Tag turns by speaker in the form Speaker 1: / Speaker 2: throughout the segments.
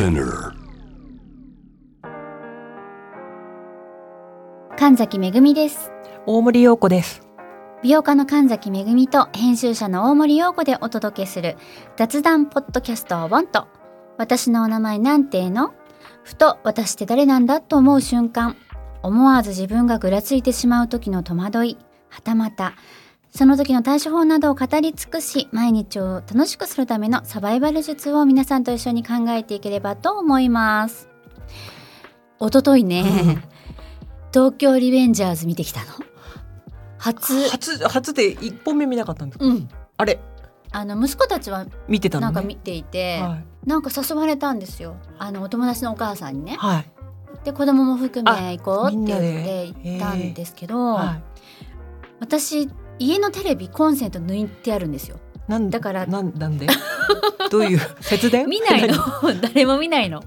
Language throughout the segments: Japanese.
Speaker 1: Spinner.
Speaker 2: 神崎めぐみです。
Speaker 3: 大森洋子です。
Speaker 2: 美容家の神崎めぐみと編集者の大森洋子でお届けする雑談ポッドキャストをボンと。私のお名前なんての？ふと私って誰なんだと思う瞬間。思わず自分がぐらついてしまう時の戸惑い。はたまたその時の対処法などを語り尽くし毎日を楽しくするためのサバイバル術を皆さんと一緒に考えていければと思います。一昨日ね、東京リベンジャーズ見てきたの。初。
Speaker 3: 初初で一本目見なかったんですか。
Speaker 2: うん。
Speaker 3: あれ。
Speaker 2: あの息子たちは
Speaker 3: 見てたのね。
Speaker 2: なんか見ていて、
Speaker 3: はい。
Speaker 2: なんか誘われたんですよ。あのお友達のお母さんにね。
Speaker 3: はい。
Speaker 2: で子供も含
Speaker 3: あ
Speaker 2: め行こうって言って行ったんですけど、
Speaker 3: はい。
Speaker 2: 私家のテレビコンセント抜いてあるんですよ
Speaker 3: なん
Speaker 2: だから
Speaker 3: なんなんで？どういう 節電？
Speaker 2: 見ないの誰も見ないの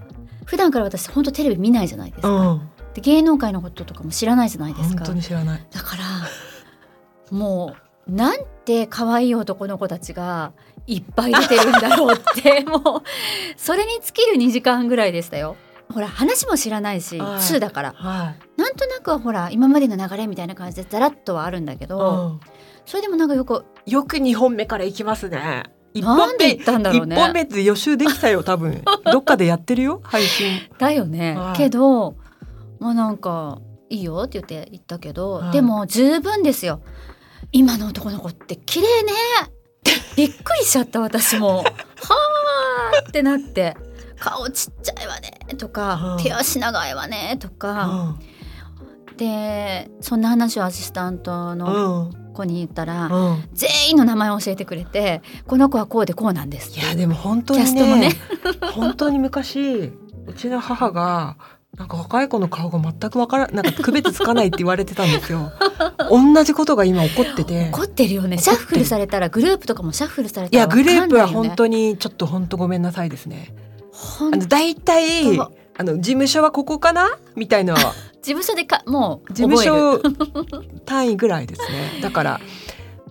Speaker 2: 普段から私本当テレビ見ないじゃないですか、
Speaker 3: うん。
Speaker 2: で芸能界のこととかも知らないじゃないですか
Speaker 3: 本当に知らない。
Speaker 2: だからもうなんて可愛い男の子たちがいっぱい出てるんだろうって もうそれに尽きる2時間ぐらいでしたよ。ほら話も知らないし
Speaker 3: はい
Speaker 2: 2だから
Speaker 3: は
Speaker 2: なんとなくはほら今までの流れみたいな感じでザラッとはあるんだけ
Speaker 3: い。
Speaker 2: ど、それでもなんかよく
Speaker 3: よく二本目から行きますね。一
Speaker 2: なんで言ったんだろうね。
Speaker 3: 一本目で予習できたよ多分。どっかでやってるよ配信。
Speaker 2: だよね、
Speaker 3: はい。
Speaker 2: けどまあなんかいいよって言って言ったけど、
Speaker 3: はい。
Speaker 2: でも十分ですよ。今の男の子って綺麗ね。びっくりしちゃった私も。はーってなって。顔ちっちゃいわね。とか、
Speaker 3: うん。
Speaker 2: 手足長いわね。と
Speaker 3: う
Speaker 2: か、
Speaker 3: ん。
Speaker 2: でそんな話をアシスタント
Speaker 3: う
Speaker 2: の
Speaker 3: ん
Speaker 2: 子に言ったら、
Speaker 3: うん。
Speaker 2: 全員の名前を教えてくれてこの子はこうでこうなんです
Speaker 3: いやでも本当にね
Speaker 2: ね
Speaker 3: 本当に昔うちの母がなんか若い子の顔が全くわからなんか区別つかないって言われてたんですよ。同じことが今起こってて。
Speaker 2: 怒ってるよねシャッフルされたらグループとかもシャッフルされ
Speaker 3: いや
Speaker 2: たら
Speaker 3: グループは本当にちょっと本当ごめんなさいですね。あの大体あの事務所はここかな？みたいな。
Speaker 2: 事務所でかもう
Speaker 3: 事務所 単位ぐらいですね。だから。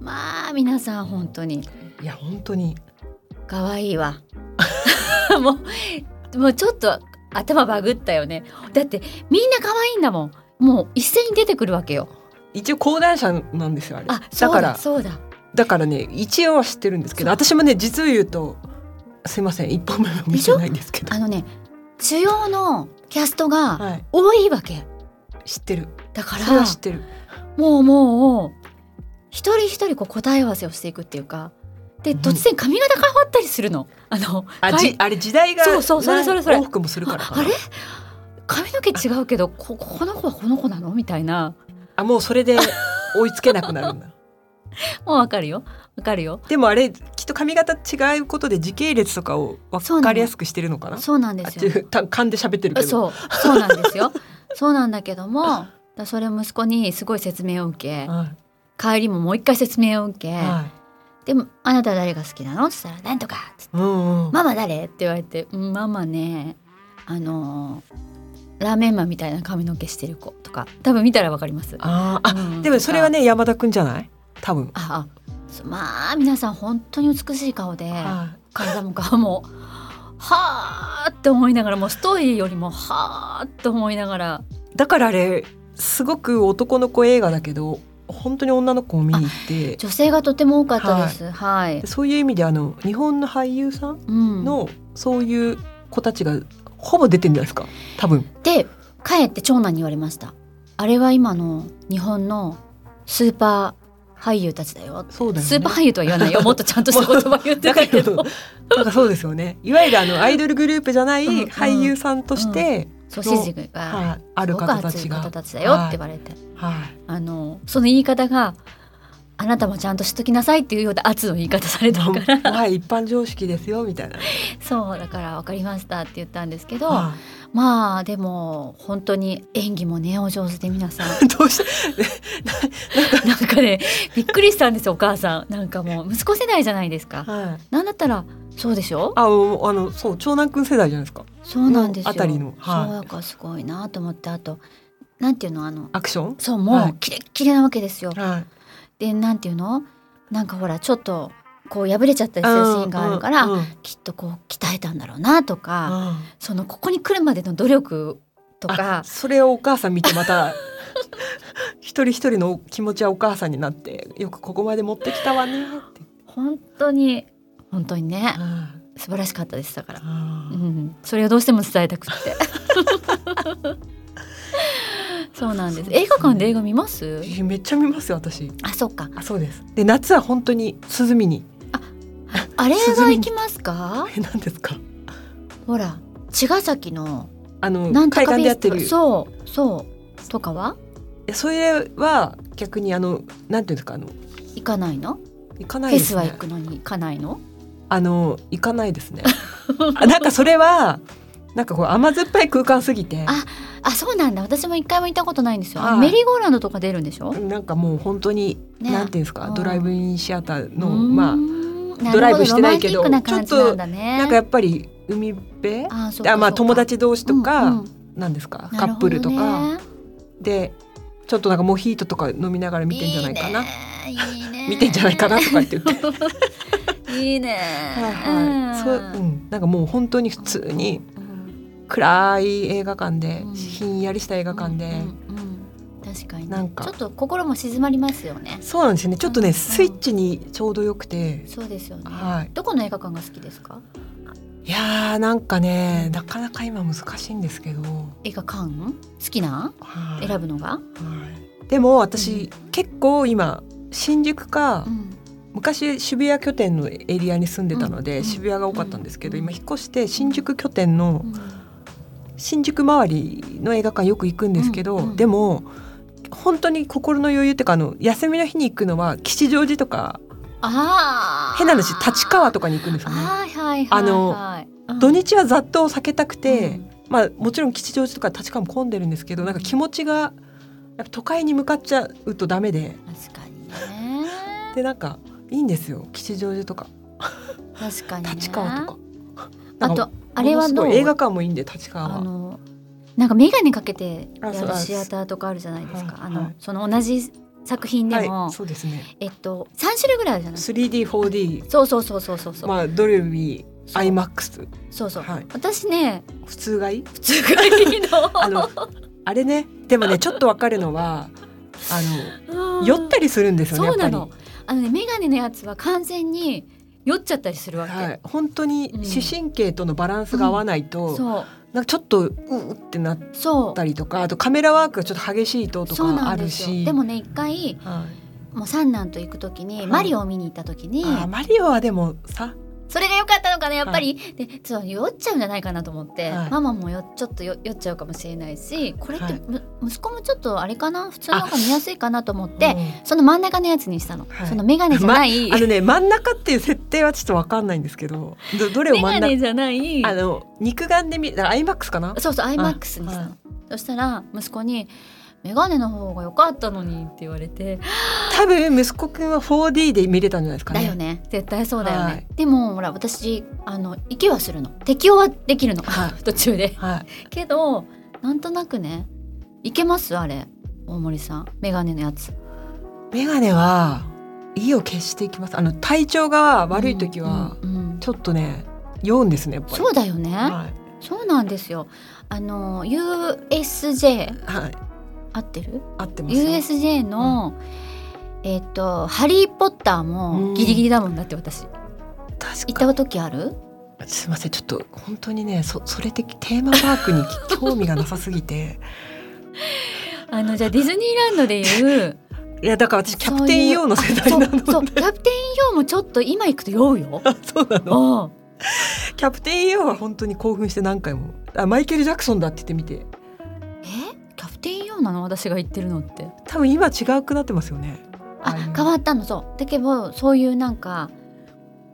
Speaker 2: まあ皆さん本当に。
Speaker 3: いや本当に。
Speaker 2: 可愛いわ。もうもうちょっと頭バグったよね。だってみんな可愛いんだもん。もう一斉に出てくるわけよ。
Speaker 3: 一応講談社なんですよあれ。
Speaker 2: あだ
Speaker 3: だから。
Speaker 2: そうだ。
Speaker 3: だからね一応は知ってるんですけど私もね実を言うとすいません一本目も見てないんですけど。
Speaker 2: あのね主要のキャストが
Speaker 3: はい。
Speaker 2: 多いわけ。
Speaker 3: 知ってる。
Speaker 2: だから
Speaker 3: 知ってる。
Speaker 2: もうもう一人一人こう答え合わせをしていくっていうか。で
Speaker 3: うん。
Speaker 2: 突然髪型変わったりするの。あの
Speaker 3: あじあれ時代が
Speaker 2: そうそうそれそれそれ。
Speaker 3: 往復もするから。
Speaker 2: あれ？髪の毛違うけどここの子はこの子なの？みたいな。
Speaker 3: あもうそれで追いつけなくなるんだ。
Speaker 2: もうわかるよ。わかるよ。
Speaker 3: でもあれきっと髪型違うことで時系列とかを分かりやすくしてるのかな？
Speaker 2: そうなんですよ。
Speaker 3: 勘で喋ってるけど。
Speaker 2: そう。そうなんですよ。そうなんだけどもだそれを息子にすごい説明を受け
Speaker 3: はい。
Speaker 2: 帰りももう一回説明を受け、
Speaker 3: は
Speaker 2: でも「あなたは誰が好きなの?」って言ったら「なんとか」っつっ
Speaker 3: うんうん。
Speaker 2: ママ誰?」って言われて「うんママねあのーラーメンマンみたいな髪の毛してる子」とか多分見たらわかります。
Speaker 3: あ
Speaker 2: うん。
Speaker 3: でもそれはね山田くんじゃない？多分。
Speaker 2: ああまあ皆さん本当に美しい顔で、
Speaker 3: は
Speaker 2: 体も顔もはあって思いながらもうストーリーよりもはあって思いながら
Speaker 3: いだからあれすごく男の子映画だけど本当に女の子も見に行って
Speaker 2: 女性がとても多かったです。はい。
Speaker 3: そういう意味であの日本の俳優さん
Speaker 2: うん、
Speaker 3: のそういう子たちがほぼ出てんじゃないですか？多分
Speaker 2: で帰って長男に言われました。あれは今の日本のスーパー俳優たちだよ。
Speaker 3: そうだよね。
Speaker 2: スーパー俳優とは言わないよ。もっとちゃんとした言葉言って
Speaker 3: だ
Speaker 2: たけど。
Speaker 3: なんかそうですよね。いわゆるあのアイドルグループじゃない俳優さんとして、
Speaker 2: そう支持が
Speaker 3: はい、ある方たち
Speaker 2: だよって言われて、
Speaker 3: はい。
Speaker 2: あのその言い方があなたもちゃんとしときなさいっていうような圧の言い方されたから。
Speaker 3: はい一般常識ですよみたいな、
Speaker 2: そうだから分かりましたって言ったんですけど、
Speaker 3: は
Speaker 2: まあでも本当に演技もねお上手で皆さん。
Speaker 3: いどうして
Speaker 2: なんか。ねびっくりしたんですよお母さん。なんかもう息子世代じゃないですか。
Speaker 3: はい。
Speaker 2: なんだったらそうでしょ？
Speaker 3: あおあのそう長男くん世代じゃないですか。
Speaker 2: そうなんですよ。
Speaker 3: あたりの。はい。
Speaker 2: そうだからすごいなと思ってあとなんていうのあの
Speaker 3: アクション？
Speaker 2: そうも
Speaker 3: はい。
Speaker 2: うキレッキレなわけですよ、
Speaker 3: はい
Speaker 2: でなんていうの？なんかほらちょっとこう破れちゃったりするシーンがあるから、
Speaker 3: うんうん。
Speaker 2: きっとこう鍛えたんだろうなとか、
Speaker 3: うん。
Speaker 2: そのここに来るまでの努力とか
Speaker 3: あそれをお母さん見てまた 一人一人の気持ちはお母さんになってよくここまで持ってきたわねって、
Speaker 2: 本当に本当にね
Speaker 3: うん。
Speaker 2: 素晴らしかったですだから、
Speaker 3: う
Speaker 2: うんん、それをどうしても伝えたくって そうなんです。映画館で映画見ます？
Speaker 3: めっちゃ見ますよ私。
Speaker 2: あそっか。
Speaker 3: あそうです。で夏は本当に涼みに。
Speaker 2: あれが行きますか？
Speaker 3: え何ですか？
Speaker 2: ほら茅ヶ崎の
Speaker 3: あの
Speaker 2: なんと
Speaker 3: 海
Speaker 2: か
Speaker 3: やってる。
Speaker 2: そうそう。とかは？い
Speaker 3: やそれは逆にあのなんていうんですかあの？
Speaker 2: 行かないの？
Speaker 3: 行かな
Speaker 2: フェスは
Speaker 3: いですね
Speaker 2: 行くのに行かないの？
Speaker 3: あの行かないですね。あなんかそれはなんかこう甘酸っぱい空間すぎて。
Speaker 2: ああそうなんだ。私も一回も行ったことないんですよ、あ
Speaker 3: はい。
Speaker 2: メリーゴーランドとか出るんでしょ、
Speaker 3: なんかもう本当に、
Speaker 2: ね。
Speaker 3: なんていうんですか？
Speaker 2: うん。
Speaker 3: ドライブインシアターのまあドライブしてないけど
Speaker 2: ロマンティックなん
Speaker 3: かやっぱり海辺？
Speaker 2: あ
Speaker 3: まあ友達同士とか、
Speaker 2: うんうん。
Speaker 3: なんですか？
Speaker 2: な
Speaker 3: カップルとか。
Speaker 2: ね
Speaker 3: でちょっとなんかモヒートとか飲みながら見てんじゃないかな？
Speaker 2: いいね
Speaker 3: 見てんじゃないかなとか言って。
Speaker 2: いいね
Speaker 3: はいはい。そううん。なんかもう本当に普通に暗い映画館で、
Speaker 2: うん。
Speaker 3: ひんやりした映画館で、
Speaker 2: うん確かにね。
Speaker 3: なんか。
Speaker 2: ちょっと心も静まりますよね。
Speaker 3: そうなんですよね。ちょっとね、
Speaker 2: うん。
Speaker 3: スイッチにちょうどよくて。
Speaker 2: そうですよね、
Speaker 3: はい。
Speaker 2: どこの映画館が好きですか？
Speaker 3: いやーなんかねなかなか今難しいんですけど、
Speaker 2: 映画館？好きな？
Speaker 3: はい。
Speaker 2: 選ぶのが、
Speaker 3: はい。でも私、結構今新宿か、
Speaker 2: うん。
Speaker 3: 昔渋谷拠点のエリアに住んでたので、
Speaker 2: うん。
Speaker 3: 渋谷が多かったんですけど、
Speaker 2: うん。
Speaker 3: 今引っ越して新宿拠点の
Speaker 2: うん
Speaker 3: 新宿周りの映画館よく行くんですけど、
Speaker 2: うんうん
Speaker 3: でも本当に心の余裕っていうかあの休みの日に行くのは吉祥寺とか
Speaker 2: あー。
Speaker 3: 変な話立川とかに行くんですよね。
Speaker 2: はいはいはいはい。
Speaker 3: あの
Speaker 2: うん。
Speaker 3: 土日は雑踏を避けたくて、
Speaker 2: うん。
Speaker 3: まあもちろん吉祥寺とか立川も混んでるんですけどなんか気持ちがやっぱ都会に向かっちゃうとダメで。
Speaker 2: 確かにね。
Speaker 3: でなんかいいんですよ。吉祥寺とか。
Speaker 2: 確かにね。
Speaker 3: 立川とか。
Speaker 2: あとあれはどう？
Speaker 3: 映画館もいいんで立川は。
Speaker 2: あのなんか眼鏡かけてやるシアターとかあるじゃないですか。あの、その同じ作品でも、
Speaker 3: はい、そうですね。
Speaker 2: えっと三種類ぐらいあるじゃない
Speaker 3: ？3D、4D、
Speaker 2: そうそうそうそうそうそう。
Speaker 3: まあドルビー、
Speaker 2: そう
Speaker 3: IMAX、
Speaker 2: そうそう。
Speaker 3: はい
Speaker 2: 私ね
Speaker 3: 普通がい？い？
Speaker 2: 普通がいいの。
Speaker 3: あのあれね、でもねちょっとわかるのはあの
Speaker 2: うん
Speaker 3: 酔ったりするんですよね。
Speaker 2: そうなの。あのね眼鏡のやつは完全に酔っちゃったりするわけ。
Speaker 3: はい、本当に
Speaker 2: うん。
Speaker 3: 視神経とのバランスが合わないと、
Speaker 2: そう。
Speaker 3: なんかちょっとううってなったりとかあとカメラワークがちょっと激しいととかある。し。
Speaker 2: でもね一回
Speaker 3: はい、
Speaker 2: もう三男と行くときに、
Speaker 3: はい。
Speaker 2: マリオを見に行ったときに。
Speaker 3: マリオはでもさ
Speaker 2: それが良かったのかなやっぱり、でそう酔っちゃうんじゃないかなと思って、
Speaker 3: はい。
Speaker 2: ママもよちょっとよ酔っちゃうかもしれないしこれって、
Speaker 3: はい
Speaker 2: む息子もちょっとあれかな？普通の方が見やすいかなと思って
Speaker 3: うん。
Speaker 2: その真ん中のやつにしたの、
Speaker 3: はい。
Speaker 2: その眼鏡じゃない、
Speaker 3: あのね真ん中っていう設定はちょっとわかんないんですけどどどれを
Speaker 2: 眼
Speaker 3: 真ん中？
Speaker 2: 鏡じゃない。
Speaker 3: あの肉眼で見アイマックスかな？
Speaker 2: そうそう iMAX にしたの、
Speaker 3: はい。
Speaker 2: そしたら息子に「眼鏡の方が良かったのに」って言われて。
Speaker 3: 多分息子くんは 4D で見れたんじゃないですかね。
Speaker 2: だよね。絶対そうだよね、
Speaker 3: はい。
Speaker 2: でもほら私あの息はするの。適応はできるの、
Speaker 3: は
Speaker 2: 途中で。
Speaker 3: はい。
Speaker 2: けどなんとなくねいけます？あれ大森さん。眼鏡のやつ。
Speaker 3: 眼鏡は意を決していきます。あの体調が悪い時はちょっとね酔うんですねやっぱり。
Speaker 2: そうだよね、
Speaker 3: はい。
Speaker 2: そうなんですよ。あの USJ
Speaker 3: はい
Speaker 2: 合ってる？
Speaker 3: 合ってますよ。
Speaker 2: USJ の、えっ、と「ハリー・ポッター」もギリギリだもんだって私。行っ
Speaker 3: 確か
Speaker 2: た時ある？
Speaker 3: すいませんちょっと本当にねそそれ的テーマパークに 興味がなさすぎて。
Speaker 2: あのじゃあディズニーランドでいう
Speaker 3: いやだから私キャプテン EO の世代なので。
Speaker 2: そうキャプテン EO もちょっと今行くと酔うよ。
Speaker 3: あ そうなの。キャプテン EO は本当に興奮して何回も。あマイケル・ジャクソンだって言ってみて。
Speaker 2: えキャプテン EO なの私が言ってるのって。
Speaker 3: 多分今違うくなってますよね。
Speaker 2: あ変わったのそう。だけどそういうなんか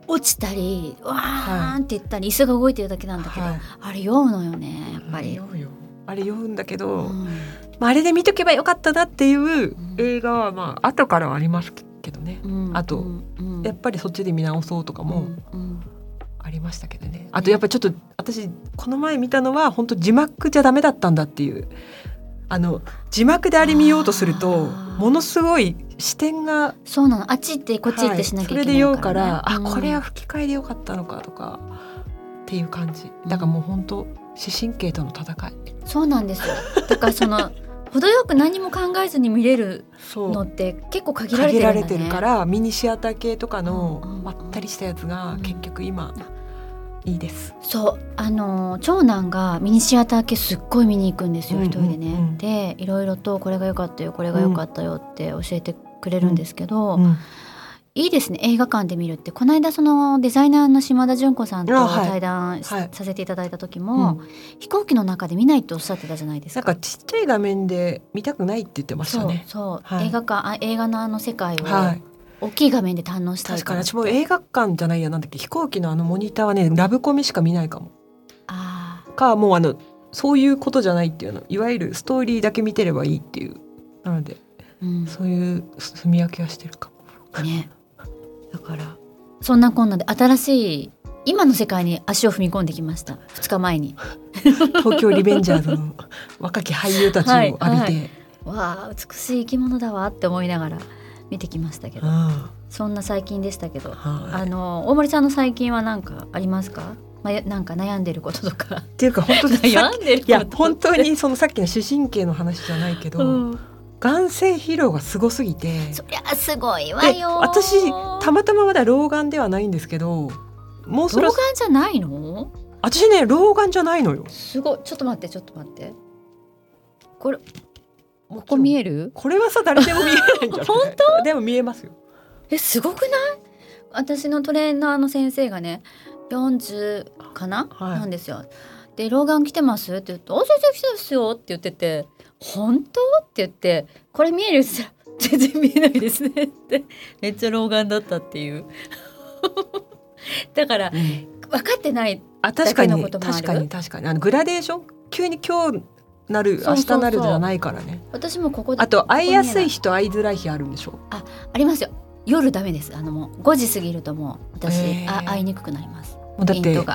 Speaker 2: 落ちたりわーんって言ったり椅子が動いてるだけなんだけど、
Speaker 3: はい。
Speaker 2: あれ酔うのよねやっぱり、
Speaker 3: あれ酔うんだけど、
Speaker 2: うん。
Speaker 3: まあ、あれで見とけばよかったなっていう
Speaker 2: ん。
Speaker 3: 映画はまあ後からはありますけどね、
Speaker 2: うん
Speaker 3: あと
Speaker 2: うん。うん
Speaker 3: やっぱりそっちで見直そうとかもありましたけどね。あとやっぱりちょっと私この前見たのは本当字幕じゃダメだったんだっていうあの字幕であれ見ようとするとものすごい視点が
Speaker 2: そうなの。あっち行ってこっち行ってしなきゃいけないから、ね。
Speaker 3: はい。それで酔うから、
Speaker 2: うん。
Speaker 3: あこれは吹き替えでよかったのかとかっていう感じ。だからもう本当視神経との戦い。
Speaker 2: そうなんですよ。だからその 程よく何も考えずに見れるのって結構限られて
Speaker 3: 限
Speaker 2: るね、
Speaker 3: られてるからミニシアター系とかの
Speaker 2: うんうんうん
Speaker 3: まったりしたやつが
Speaker 2: うん。
Speaker 3: 結局今いいです。
Speaker 2: そうあの長男がミニシアター系すっごい見に行くんですよ、
Speaker 3: うんうん
Speaker 2: 一人でね。
Speaker 3: うん
Speaker 2: でいろいろとこれが良かったよこれが良かったよって教えてくれるんですけど、
Speaker 3: うん
Speaker 2: いいですね映画館で見るってこの間そのデザイナーの島田純子さんと対談し
Speaker 3: はい
Speaker 2: させていただいた時も、
Speaker 3: うん
Speaker 2: 飛行機の中で見ないっておっしゃってたじゃないですか。
Speaker 3: なんかちっちゃい画面で見たくないって言ってました
Speaker 2: そう
Speaker 3: ね。
Speaker 2: そう、
Speaker 3: はい
Speaker 2: 映画館あ映画のあの世界を
Speaker 3: はい。
Speaker 2: 大きい画面で堪能したい
Speaker 3: 確かに。私も映画館じゃないやなんだっけ飛行機のあのモニターはねラブコメしか見ないかも。
Speaker 2: あ
Speaker 3: かもうあのそういうことじゃないっていうの。いわゆるストーリーだけ見てればいいっていう。なので
Speaker 2: ー、うん、
Speaker 3: そういう住み分けはしてるかも。
Speaker 2: ね。だから。そんなこんなで新しい今の世界に足を踏み込んできました。2日前に。
Speaker 3: 東京リベンジャーズの若き俳優たちを浴びて、
Speaker 2: はいはい。わあ美しい生き物だわって思いながら見てきましたけど。
Speaker 3: うん
Speaker 2: そんな最近でしたけど。
Speaker 3: はい。
Speaker 2: あの大森さんの最近は何かありますか、まあ、なんか悩んでることとか。
Speaker 3: っていうか本当に
Speaker 2: 悩んでる
Speaker 3: いや本当にそのさっきの視神経の話じゃないけど、
Speaker 2: うん。
Speaker 3: 眼性疲労がすごすぎて。
Speaker 2: そりゃすごいわ
Speaker 3: で
Speaker 2: よ
Speaker 3: 私たまたままだ老眼ではないんですけどもう
Speaker 2: 老眼じゃないの？
Speaker 3: 私ね老眼じゃないのよ。
Speaker 2: すごい。ちょっと待ってちょっと待って。これここ見える？
Speaker 3: これはさ誰でも見えないんじゃない？
Speaker 2: 本
Speaker 3: 当？でも見えますよ。
Speaker 2: えすごくない？私のトレーナーの先生がね40かな、
Speaker 3: はい。
Speaker 2: なんですよ。で老眼来てます？って言って「あ先生来てますよ」って言ってて「本当?」って言って「これ見える?」って言ったら「全然見えないですね」って。めっちゃ老眼だったっていう。だから分かってない
Speaker 3: あ確かに
Speaker 2: だけのこともある。
Speaker 3: 確かに確かに。あのグラデーション？急に今日なる明日なるじゃないからね。
Speaker 2: 私もここで。
Speaker 3: あと会いやすい
Speaker 2: こ
Speaker 3: 日と会いづらい日あるんでしょ？
Speaker 2: ありますよ。夜ダメです。あのもう5時過ぎるともう私、
Speaker 3: へー。
Speaker 2: あ会いにくくなります。
Speaker 3: もうだって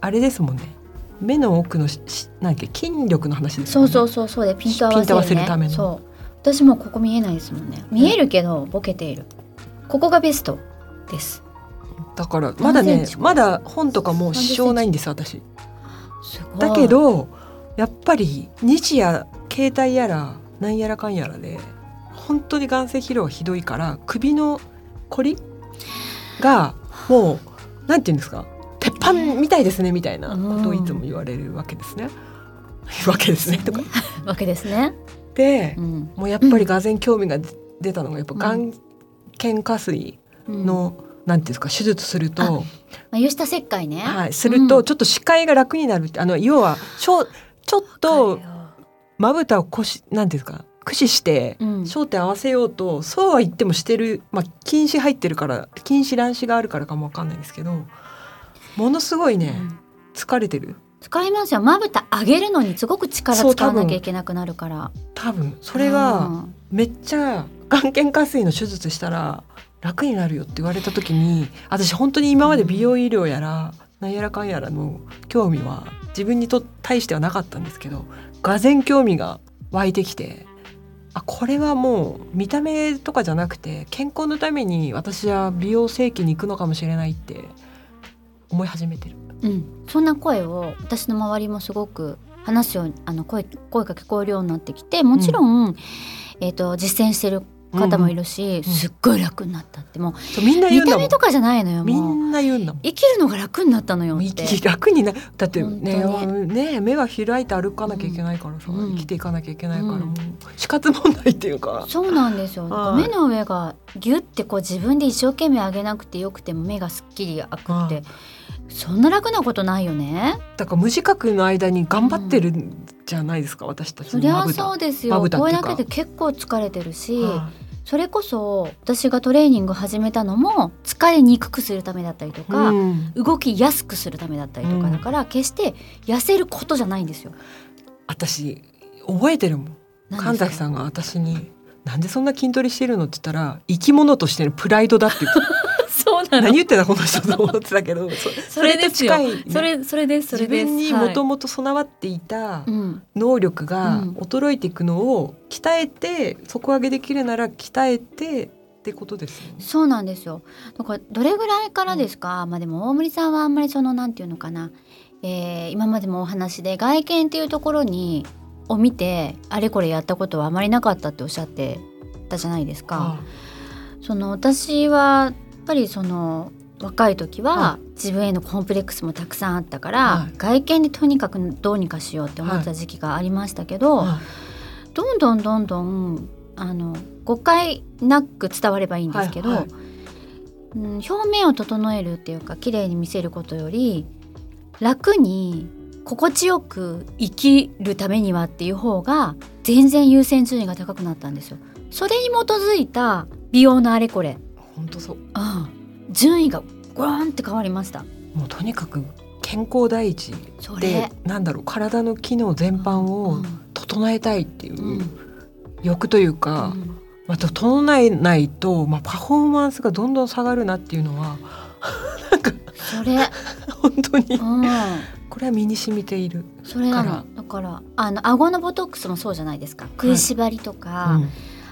Speaker 3: あれですもんね。目の奥のししなんけ？筋力の話ですね。
Speaker 2: そうそうそうそうでピント合わせる、
Speaker 3: ための。
Speaker 2: そう。私もここ見えないですもんね。見えるけどボケている。ここがベストです。
Speaker 3: だからまだねまだ本とかもう支障ないんです私。だけどやっぱり日夜携帯やらなんやらかんやらで本当に眼性疲労がひどいから首のこりがもうなんて言うんですか鉄板みたいですねみたいなことをいつも言われるわけですね。わけですねとか。
Speaker 2: わけですね、
Speaker 3: で
Speaker 2: うん。
Speaker 3: もうやっぱりがぜん興味が出たのがやっぱ眼瞼下垂
Speaker 2: うん。ま
Speaker 3: の、なんていうんですか手術すると、
Speaker 2: あ、有下切開ね、
Speaker 3: はい、すると
Speaker 2: うん。
Speaker 3: ちょっと視界が楽になるってあの要はちょちょっとまぶたをこしなんていうんですか駆使して
Speaker 2: うん。
Speaker 3: 焦点合わせようと、そうは言ってもしてるまあ近視入ってるから近視乱視があるからかもわかんないですけどものすごいね、
Speaker 2: うん。
Speaker 3: 疲れてる。
Speaker 2: 使いますよ。まぶた上げるのにすごく力使わなきゃいけなくなるから。
Speaker 3: 多分。それがめっちゃ眼瞼下垂の手術したら楽になるよって言われた時に私本当に今まで美容医療やらなんやらかんやらの興味は自分にと対してはなかったんですけどがぜん興味が湧いてきてあこれはもう見た目とかじゃなくて健康のために私は美容整形に行くのかもしれないって思い始めてる。
Speaker 2: うん、そんな声を私の周りもすごく話すようにあの声声が聞こえるようになってきてもちろん、えー、と実践してる方もいるし、
Speaker 3: うん
Speaker 2: すっごい楽になったって。も
Speaker 3: そうみんな
Speaker 2: う見た目とかじゃないのよ
Speaker 3: み
Speaker 2: ん
Speaker 3: な言うんだ。
Speaker 2: 生きるのが楽になったのよって。
Speaker 3: 生き楽になだってね
Speaker 2: 本
Speaker 3: ね目が開いて歩かなきゃいけないからさ、
Speaker 2: うん。
Speaker 3: 生きていかなきゃいけないから、死活問題っていうか。
Speaker 2: そうなんですよ、
Speaker 3: はい。
Speaker 2: 目の上がギュッてこう自分で一生懸命上げなくてよくても目がすっきり開くって、
Speaker 3: はい
Speaker 2: そんな楽なことないよね。
Speaker 3: だから無自覚の間に頑張ってるんじゃないですか、私たち
Speaker 2: そりゃそうです
Speaker 3: ま
Speaker 2: よこれだけで結構疲れてるし、
Speaker 3: は
Speaker 2: それこそ私がトレーニング始めたのも疲れにくくするためだったりと
Speaker 3: い
Speaker 2: か、
Speaker 3: うん。
Speaker 2: 動きやすくするためだったりとか
Speaker 3: うん
Speaker 2: だから、決して痩せることじゃないんですよ。
Speaker 3: 私覚えてるもん。神崎さんが私に「なんでそんな筋トレしてるの?」って言ったら生き物としてのプライドだって言って何言ってたこの人と思ってたけど。そ
Speaker 2: それ
Speaker 3: と近いね。
Speaker 2: それそれです
Speaker 3: 自分にもともと備わっていた能力が
Speaker 2: うん。
Speaker 3: 衰えていくのを鍛えて底上げできるなら鍛えてってことですよね。
Speaker 2: そうなんですよ。だからどれぐらいからですか、まあでも大森さんはあんまりそのなんていうのかな、えー今までもお話で外見っていうところにを見てあれこれやったことはあまりなかったっておっしゃってたじゃないですか。その私はぱりその若い時は
Speaker 3: は
Speaker 2: 自分へのコンプレックスもたくさんあったから、
Speaker 3: はい。
Speaker 2: 外見でとにかくどうにかしようって思ってた時期がありましたけど、
Speaker 3: は
Speaker 2: どんどんどんどんあの誤解なく伝わればいいんですけど、
Speaker 3: はい。はい。
Speaker 2: うん、表面を整えるっていうか綺麗に見せることより楽に心地よく生きるためにはっていう方が全然優先順位が高くなったんですよ。それに基づいた美容のあれこれ、
Speaker 3: 本当そう。
Speaker 2: うん、順位がゴロンって変わりました。
Speaker 3: もうとにかく健康第一
Speaker 2: そ
Speaker 3: で
Speaker 2: れ、
Speaker 3: なんだろう体の機能全般
Speaker 2: う
Speaker 3: を
Speaker 2: ん。
Speaker 3: 整えたいっていう
Speaker 2: うん。
Speaker 3: 欲というか、
Speaker 2: うん。
Speaker 3: まあ、整えないと、まあ、パフォーマンスがどんどん下がるなっていうのは
Speaker 2: それ、
Speaker 3: 本当に。
Speaker 2: うん、
Speaker 3: これは身に染みている。
Speaker 2: それだからあの顎のボトックスもそうじゃないですか。食いしばりとか、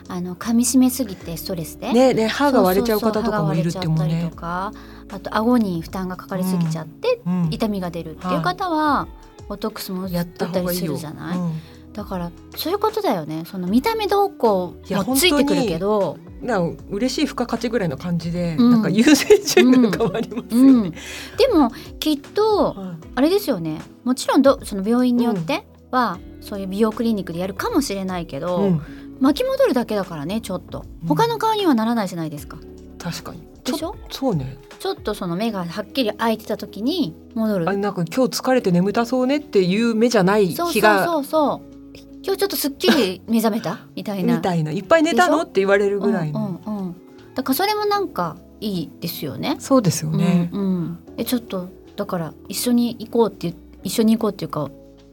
Speaker 2: あの噛み締めすぎてストレスで、
Speaker 3: ねね歯が割れちゃう方とか
Speaker 2: そそそ
Speaker 3: もいるってもんね。
Speaker 2: 歯が割れちゃったりと。か。あと顎に負担がかかりすぎちゃって、
Speaker 3: うん。
Speaker 2: 痛みが出るっていう方は、ボトックスも
Speaker 3: やった
Speaker 2: たりす。るじゃない、
Speaker 3: うん
Speaker 2: だからそういうことだよね。その見た目どうこ
Speaker 3: いうや
Speaker 2: もついてくるけど、
Speaker 3: な嬉しい付加価値ぐらいの感じで、
Speaker 2: うん。
Speaker 3: なんか優先順位が変わりますよ
Speaker 2: うん、
Speaker 3: ね。
Speaker 2: でもきっと
Speaker 3: はい。
Speaker 2: あれですよね。もちろんどその病院によっては、そういう美容クリニックでやるかもしれないけど、
Speaker 3: うん
Speaker 2: 巻き戻るだけだからねちょっと。
Speaker 3: うん。
Speaker 2: 他の顔にはならないじゃないですか、
Speaker 3: 確かに。
Speaker 2: でしょ？
Speaker 3: そうね。
Speaker 2: ちょっとその目がはっきり開いてた時に戻る。
Speaker 3: あなんか今日疲れて眠たそうねっていう目じゃない
Speaker 2: そうそう
Speaker 3: 日が
Speaker 2: そうそう。今日ちょっとすっきり目覚めた？みたいな。
Speaker 3: みたいな。いっぱい寝たの？って言われるぐらいの。
Speaker 2: うんうんうん、だからそれもなんかいいですよね。
Speaker 3: そうですよね。
Speaker 2: うんうん、えちょっとだから一緒に行こうって一緒に行こうっていうか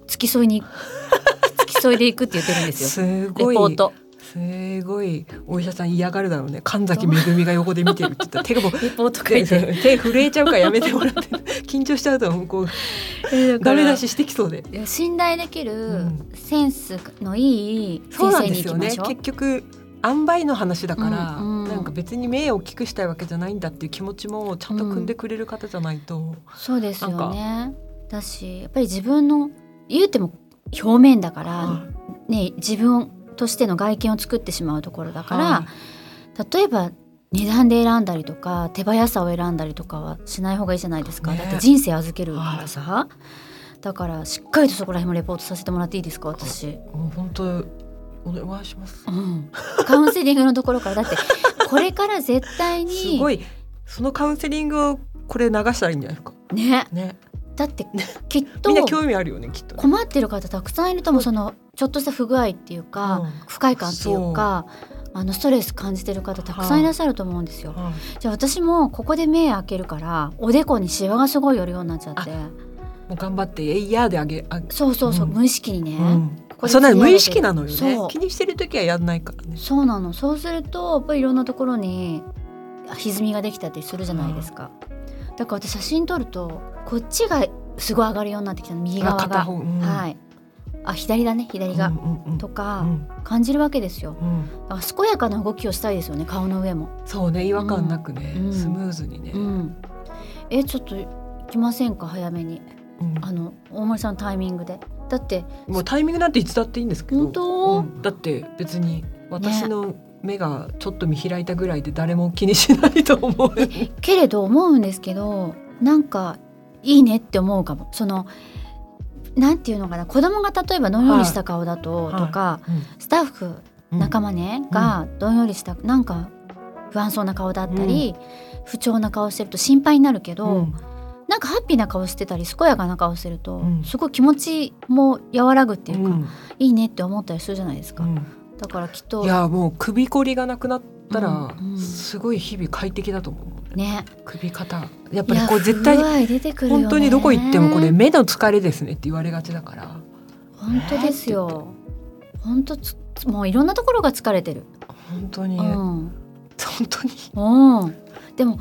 Speaker 2: 付き添いに付き添いで行くって言ってるんですよ。
Speaker 3: す
Speaker 2: レ
Speaker 3: ごい。
Speaker 2: ポート。
Speaker 3: すごいお医者さん嫌がるだろうね。神崎めぐみが横で見てるって言った。ら手がもう 手震えちゃうからやめてもらって 緊張しちゃうとこうダメ出ししてきそうで。
Speaker 2: 信頼でき
Speaker 3: う
Speaker 2: る
Speaker 3: ん。
Speaker 2: センスのいい
Speaker 3: そう
Speaker 2: 先生
Speaker 3: なんですよね
Speaker 2: に行きましょう。
Speaker 3: 結局塩梅の話だから、
Speaker 2: うんうん。
Speaker 3: なんか別に目を大きくしたいわけじゃないんだっていう気持ちもちゃんと組んでくれる方じゃないと、
Speaker 2: そうですよね。だしやっぱり自分の言うても表面だから、ね自分としての外見を作ってしまうところだから、
Speaker 3: は
Speaker 2: 例えば値段で選んだりとか手早さを選んだりとかはしない方がいいじゃないですか、
Speaker 3: ね。
Speaker 2: だって人生預けるからさ、だからしっかりとそこら辺もレポートさせてもらっていいですか私、
Speaker 3: もう本当お願いします。
Speaker 2: うん、カウンセリングのところからだって これから絶対
Speaker 3: す
Speaker 2: に
Speaker 3: ごい。そのカウンセリングをこれ流したらいいんじゃないですか。
Speaker 2: ね。
Speaker 3: ね
Speaker 2: だってきっと
Speaker 3: みんな興味あるよねきっとね。
Speaker 2: 困ってる方たくさんいると思う。そのちょっとした不具合っていうか、
Speaker 3: うん。
Speaker 2: 不快感っていうかあのストレス感じてる方たくさんいらっしゃると思うんですよ。
Speaker 3: はい。
Speaker 2: じゃあ私もここで目開けるからおでこにシワがすごい寄るようになっちゃって。
Speaker 3: もう頑張って「えいや」であげあげ
Speaker 2: そうそうそう、
Speaker 3: うん。
Speaker 2: 無意識にね、
Speaker 3: うん。そんなの無意識なのよね。気にしてる時はやんないからね。
Speaker 2: そうなの。そうするとやっぱりいろんなところに歪みができたりするじゃないですか、だから私写真撮るとこっちがすごい上がるようになってきたの右側が、
Speaker 3: 方、うん。
Speaker 2: はい。あ左だね左が、とか
Speaker 3: うん。
Speaker 2: 感じるわけですよ。
Speaker 3: うん。
Speaker 2: だから健やかな動きをしたいですよね顔の上も、
Speaker 3: そうね違和感なくね、
Speaker 2: うん。
Speaker 3: スムーズにね、
Speaker 2: うん、えちょっと行きませんか早めに。
Speaker 3: うん。
Speaker 2: あの大森さんのタイミングで。だって。
Speaker 3: もうタイミングなんていつだっていいんですけど。
Speaker 2: 本当？
Speaker 3: うん。だって別に私の目がちょっと見開いたぐらいで誰も気にしないと思う。
Speaker 2: けれど思うんですけどなんかいいねって思うかも。そのなんていうのかな。子供が例えばどんよりした顔だと、
Speaker 3: はい。
Speaker 2: とか
Speaker 3: うん。
Speaker 2: スタッフ
Speaker 3: うん。
Speaker 2: 仲間ね、がどんよりしたなんか不安そうな顔だったり、不調な顔してると心配になるけど、
Speaker 3: うん。
Speaker 2: なんかハッピーな顔してたり健やかな顔してると、
Speaker 3: うん。
Speaker 2: すごい気持ちも和らぐっていうか、
Speaker 3: うん。
Speaker 2: いいねって思ったりするじゃないですか、
Speaker 3: うん
Speaker 2: だからきっと。
Speaker 3: いやもう首こりがなくなったら
Speaker 2: うんうん。
Speaker 3: すごい日々快適だと思う、
Speaker 2: ね。
Speaker 3: 首肩。やっぱりこう絶対本当にどこ行ってもこれ目の疲れですねって言われがちだから。
Speaker 2: 本当ですよ。本当つもういろんなところが疲れてる、
Speaker 3: 本当に、
Speaker 2: うん。
Speaker 3: 本当に。
Speaker 2: うん、でも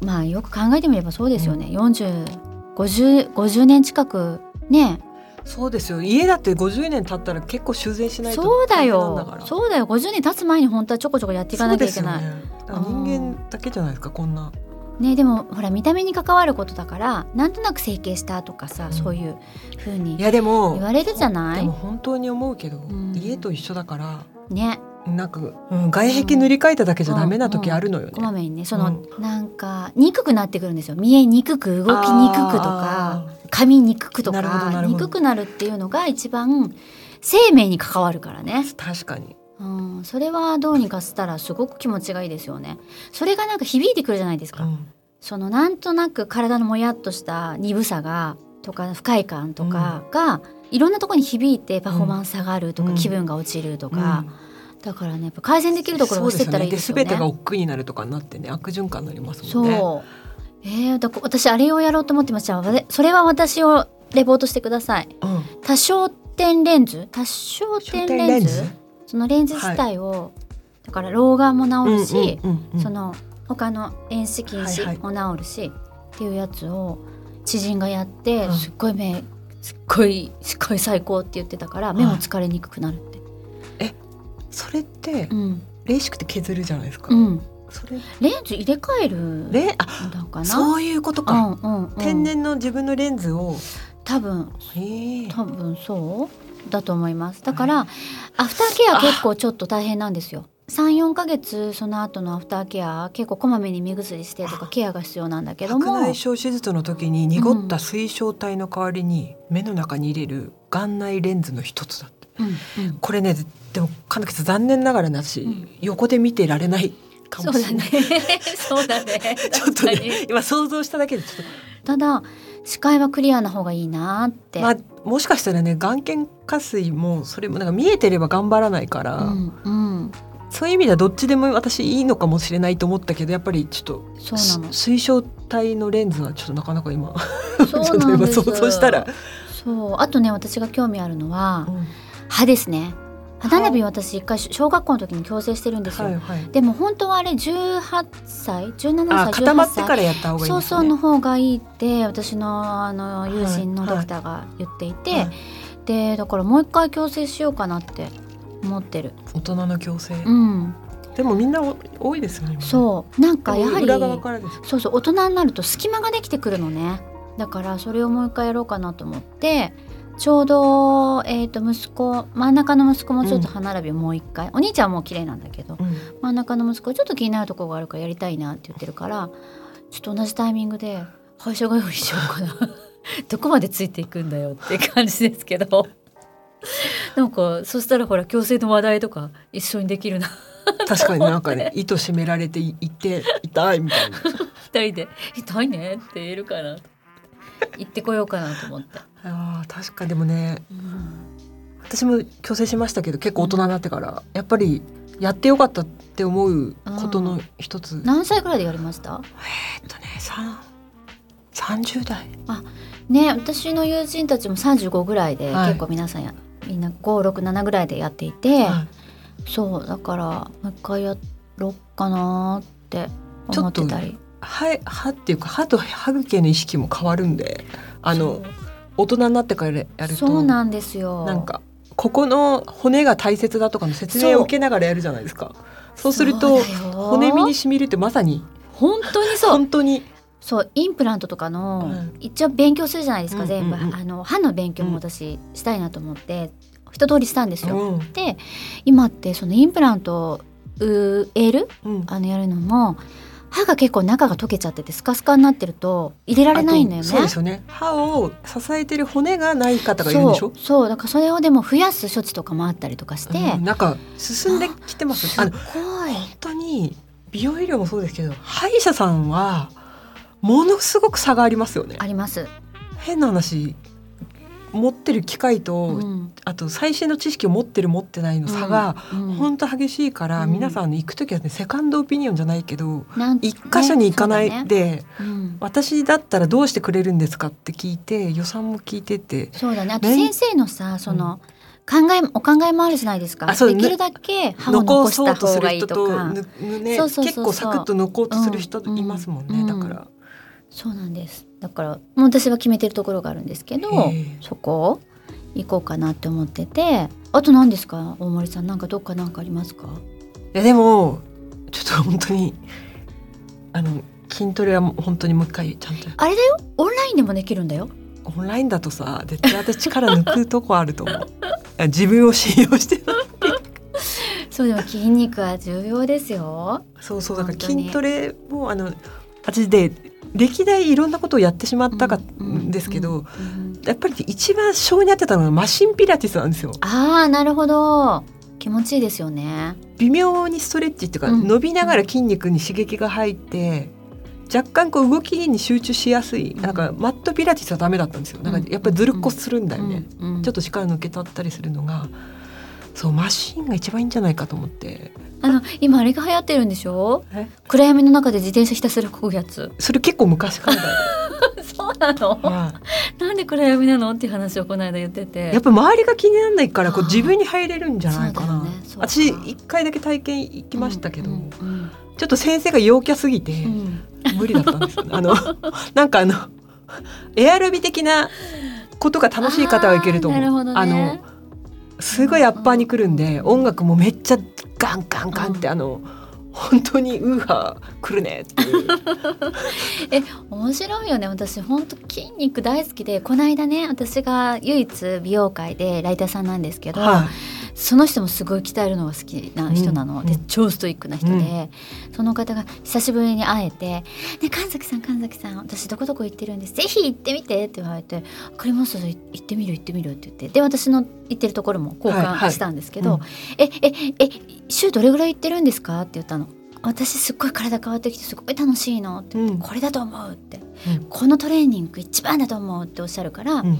Speaker 2: まあよく考えてみればそうですよね、4050 50年近くね
Speaker 3: そうですよ。家だって50年経ったら結構修繕しないと
Speaker 2: そうだよ。そうだよ。50年経つ前に本当はちょこちょこやっていかなきゃいけない。
Speaker 3: ね。人間だけじゃないですかこんな。
Speaker 2: ねでもほら見た目に関わることだからなんとなく整形したとかさ、
Speaker 3: うん。
Speaker 2: そういう風
Speaker 3: い
Speaker 2: に
Speaker 3: やでも
Speaker 2: 言われるじゃない？
Speaker 3: でも本当に思うけど、
Speaker 2: ん。
Speaker 3: 家と一緒だから。
Speaker 2: ね
Speaker 3: なんか、うん、外壁塗り替えただけじゃダメな時あるのよね、
Speaker 2: こまめにね。その、なんか憎くなってくるんですよ。見えにくく動きにくくとか噛みにくくとか
Speaker 3: なるほど
Speaker 2: 憎くなるっていうのが一番生命に関わるからね、
Speaker 3: 確かに。
Speaker 2: うん、それはどうにかしたらすごく気持ちがいいですよね。それがなんか響いてくるじゃないですか、
Speaker 3: うん。
Speaker 2: そのなんとなく体のもやっとした鈍さがとか不快感とかが、いろんなところに響いてパフォーマンス下がるとか、
Speaker 3: うん。
Speaker 2: 気分が落ちるとか、だからねやっぱ改善できるところをしてったらいいですよね。
Speaker 3: でねで全てが億劫になるとかになってね悪循環になりますもんね。
Speaker 2: そう。えー、だ私あれをやろうと思ってました。それは私をレポートしてください。
Speaker 3: うん。
Speaker 2: 多焦点レンズ？多焦点レンズ？そのレンズ自体を、だから老眼も治るし、
Speaker 3: うんうんうんうん。
Speaker 2: その他の遠視近視
Speaker 3: はい
Speaker 2: も治るし、っていうやつを知人がやって、
Speaker 3: うん。
Speaker 2: すっごい目すっごいすっごい最高って言ってたから目も疲れにくくなる。って、
Speaker 3: それって
Speaker 2: うん。
Speaker 3: レーシックって削るじゃないですか、
Speaker 2: うん。
Speaker 3: それ
Speaker 2: レンズ入れ替える
Speaker 3: レあ
Speaker 2: だかな？
Speaker 3: そういうこと
Speaker 2: う
Speaker 3: か、
Speaker 2: んうんうん、
Speaker 3: 天然の自分のレンズを。
Speaker 2: 多分。多分そうだと思います。だから、アフターケア結構ちょっと大変なんですよ。34ヶ月その後のアフターケア結構こまめに目薬してとかケアが必要なんだけど
Speaker 3: 白
Speaker 2: も
Speaker 3: 内障手術の時に濁った水晶体の代わりに目の中に入れる眼内レンズの一つだって
Speaker 2: うんうん。
Speaker 3: これねでもかなり残念ながらなし、
Speaker 2: うん。
Speaker 3: 横で見てられないかもしれない、
Speaker 2: ね。そうだね。
Speaker 3: ちょっとね今想像しただけでちょっ
Speaker 2: ただ視界はクリアな方がいいなって、
Speaker 3: とまあもしかしたらね眼瞼下垂もそれもなんか見えてれば頑張らないから、
Speaker 2: うんうん。
Speaker 3: そういう意味ではどっちでも私いいのかもしれないと思ったけどやっぱりちょっと
Speaker 2: そうなの。
Speaker 3: す水晶体のレンズはちょっとなかなか今
Speaker 2: そう
Speaker 3: ちょっと今想像したら、
Speaker 2: そう。あとね私が興味あるのは
Speaker 3: うん
Speaker 2: 歯ですね。歯並び私一回小学校の時に矯正してるんですよ、
Speaker 3: はいはい。
Speaker 2: でも本当はあれ18歳17
Speaker 3: あ
Speaker 2: 歳。
Speaker 3: 固ま
Speaker 2: 18歳
Speaker 3: ってからやった方がいい
Speaker 2: そうそうの方がいいって私のあの友人のドクターが言っていて、
Speaker 3: はい。
Speaker 2: でだからもう一回矯正しようかなって思ってる。
Speaker 3: 大人の矯正、
Speaker 2: うん、
Speaker 3: でもみんなお多いですよね
Speaker 2: そう。なんかやはり
Speaker 3: 裏側からです
Speaker 2: そうそう大人になると隙間ができてくるのね。だからそれをもう一回やろうかなと思ってちょうど、えー、と息子真ん中の息子もちょっと歯並びをもう一回、お兄ちゃんはもう綺麗なんだけど
Speaker 3: うん。
Speaker 2: 真ん中の息子ちょっと気になるところがあるからやりたいなって言ってるからちょっと同じタイミングで歯医者通いしようかな。どこまでついていくんだよって感じですけど。なんかそしたらほら矯正の話題とか一緒にできるな。
Speaker 3: 確かになんかね糸締められていって痛いみたいな。
Speaker 2: 二人で「痛いね」って言えるかな。と行ってこようかなと思って。
Speaker 3: あー確かでもね
Speaker 2: うん。
Speaker 3: 私も矯正しましたけど結構大人になってから、やっぱりやってよかったって思うことの一つ、
Speaker 2: 何歳くらいでやりました？
Speaker 3: えっとね三30代
Speaker 2: ね私の友人たちも35ぐらいで、
Speaker 3: はい。
Speaker 2: 結構皆さんやみんな567ぐらいでやっていて、
Speaker 3: はい。
Speaker 2: そうだからもう一回やろっかなって思ってたり
Speaker 3: 歯歯っていうか歯と歯茎の意識も変わるんであの大人になってからやると
Speaker 2: そうなんですよ。
Speaker 3: なんかここの骨が大切だとかの説明を受けながらやるじゃないですか。そうすると骨身にしみるってまさに
Speaker 2: 本当にそう。
Speaker 3: 本当に。
Speaker 2: そうインプラントとかの、
Speaker 3: うん。
Speaker 2: 一応勉強するじゃないですか、
Speaker 3: うん
Speaker 2: 全部、
Speaker 3: うん。うん
Speaker 2: あの歯の勉強も私したいなと思って、一通りしたんですよ。
Speaker 3: うん。
Speaker 2: で今ってそのインプラントを植える
Speaker 3: うん。
Speaker 2: あのやるのも歯が結構中が溶けちゃっててスカスカになってると入れられないんだよね。
Speaker 3: そうですよね。歯を支えてる骨がない方がいるんでしょ？
Speaker 2: そうだからそれをでも増やす処置とかもあったりとかして、
Speaker 3: うんなんか進んできてます
Speaker 2: すごい。
Speaker 3: 本当に美容医療もそうですけど歯医者さんはものすごく差がありますよね。
Speaker 2: あります。
Speaker 3: 変な話持ってる機械と、
Speaker 2: うん。
Speaker 3: あと最新の知識を持ってる持ってないの差が
Speaker 2: うん。
Speaker 3: 本当激しいから、
Speaker 2: うん。
Speaker 3: 皆さんね行く時はねセカンドオピニオンじゃないけど一箇所に行かないで、
Speaker 2: うん。
Speaker 3: 私だったらどうしてくれるんですかって聞いて予算も聞いてて
Speaker 2: そうだね。あと
Speaker 3: ね
Speaker 2: 先生のさその、考えお考えもあるじゃないですか。
Speaker 3: あそう
Speaker 2: できるだけ歯を残した方がいいとか。
Speaker 3: ぬぬね
Speaker 2: そうそうそうそう。
Speaker 3: 結構サクッと抜こうとする人
Speaker 2: うん。
Speaker 3: いますもんね、
Speaker 2: うん。
Speaker 3: だから、
Speaker 2: そうなんです。だからもう私は決めてるところがあるんですけどそこ行こうかなって思っててあと何ですか？大森さんなんかどっかなんかありますか？
Speaker 3: いやでもちょっと本当にあの筋トレは本当にもう一回ちゃんと
Speaker 2: あれだよ。オンラインでもできるんだよ。
Speaker 3: オンラインだとさ絶対私力抜くとこあると思う。自分を信用して
Speaker 2: そうでも筋肉は重要ですよ。
Speaker 3: そうそうだから筋トレもあの私で歴代いろんなことをやってしまったかんですけど、やっぱり一番性に合ってたのがマシンピラティスなんですよ。
Speaker 2: ああなるほど。気持ちいいですよね。
Speaker 3: 微妙にストレッチっていうか、
Speaker 2: うん。
Speaker 3: 伸びながら筋肉に刺激が入って若干こう動きに集中しやすい、
Speaker 2: うん。
Speaker 3: なんかマットピラティスはダメだったんですよ。なんかやっぱりずるっこするんだよね、ちょっと力抜けたったりするのがそうマシンが一番いいんじゃないかと思って。
Speaker 2: あの今あれが流行ってるんでしょ？
Speaker 3: え？
Speaker 2: 暗闇の中で自転車ひたすらこぐやつ。
Speaker 3: それ結構昔からだよ、
Speaker 2: そうなの？
Speaker 3: は
Speaker 2: なんで暗闇なのっていう話をこの間言ってて。
Speaker 3: いやっぱ周りが気にならないからこう自分に入れるんじゃないかな、
Speaker 2: ね
Speaker 3: 私一回だけ体験行きましたけど、
Speaker 2: うんうん
Speaker 3: ちょっと先生が陽キャすぎて、
Speaker 2: うん。
Speaker 3: 無理だったんですよね。あの なんかあのエアロビ的なことが楽しい方はいけると思う。
Speaker 2: なるほどね。
Speaker 3: あのすごいアッパーに来るんで、
Speaker 2: うん
Speaker 3: 音楽もめっちゃガンガンガンって、あの本当にウーハー来るねっていう。
Speaker 2: 面白いよね。私本当筋肉大好きでこの間ね私が唯一美容界でライターさんなんですけど、
Speaker 3: はい
Speaker 2: その人もすごい鍛えるのが好きな人なの、で
Speaker 3: うんうん。
Speaker 2: 超ストイックな人で、その方が久しぶりに会えて「ね神崎さん神崎さん私どこどこ行ってるんです。ぜひ行ってみて」って言われて「分かりました行ってみる行ってみる」って言って。で私の行ってるところも交換したんですけど
Speaker 3: うん「
Speaker 2: えええ週どれぐらい行ってるんですか?」って言ったの。私すっごい体変わってきてすごい楽しいのって、
Speaker 3: うん。
Speaker 2: これだと思うって、
Speaker 3: うん。
Speaker 2: このトレーニング一番だと思うっておっしゃるから、
Speaker 3: うん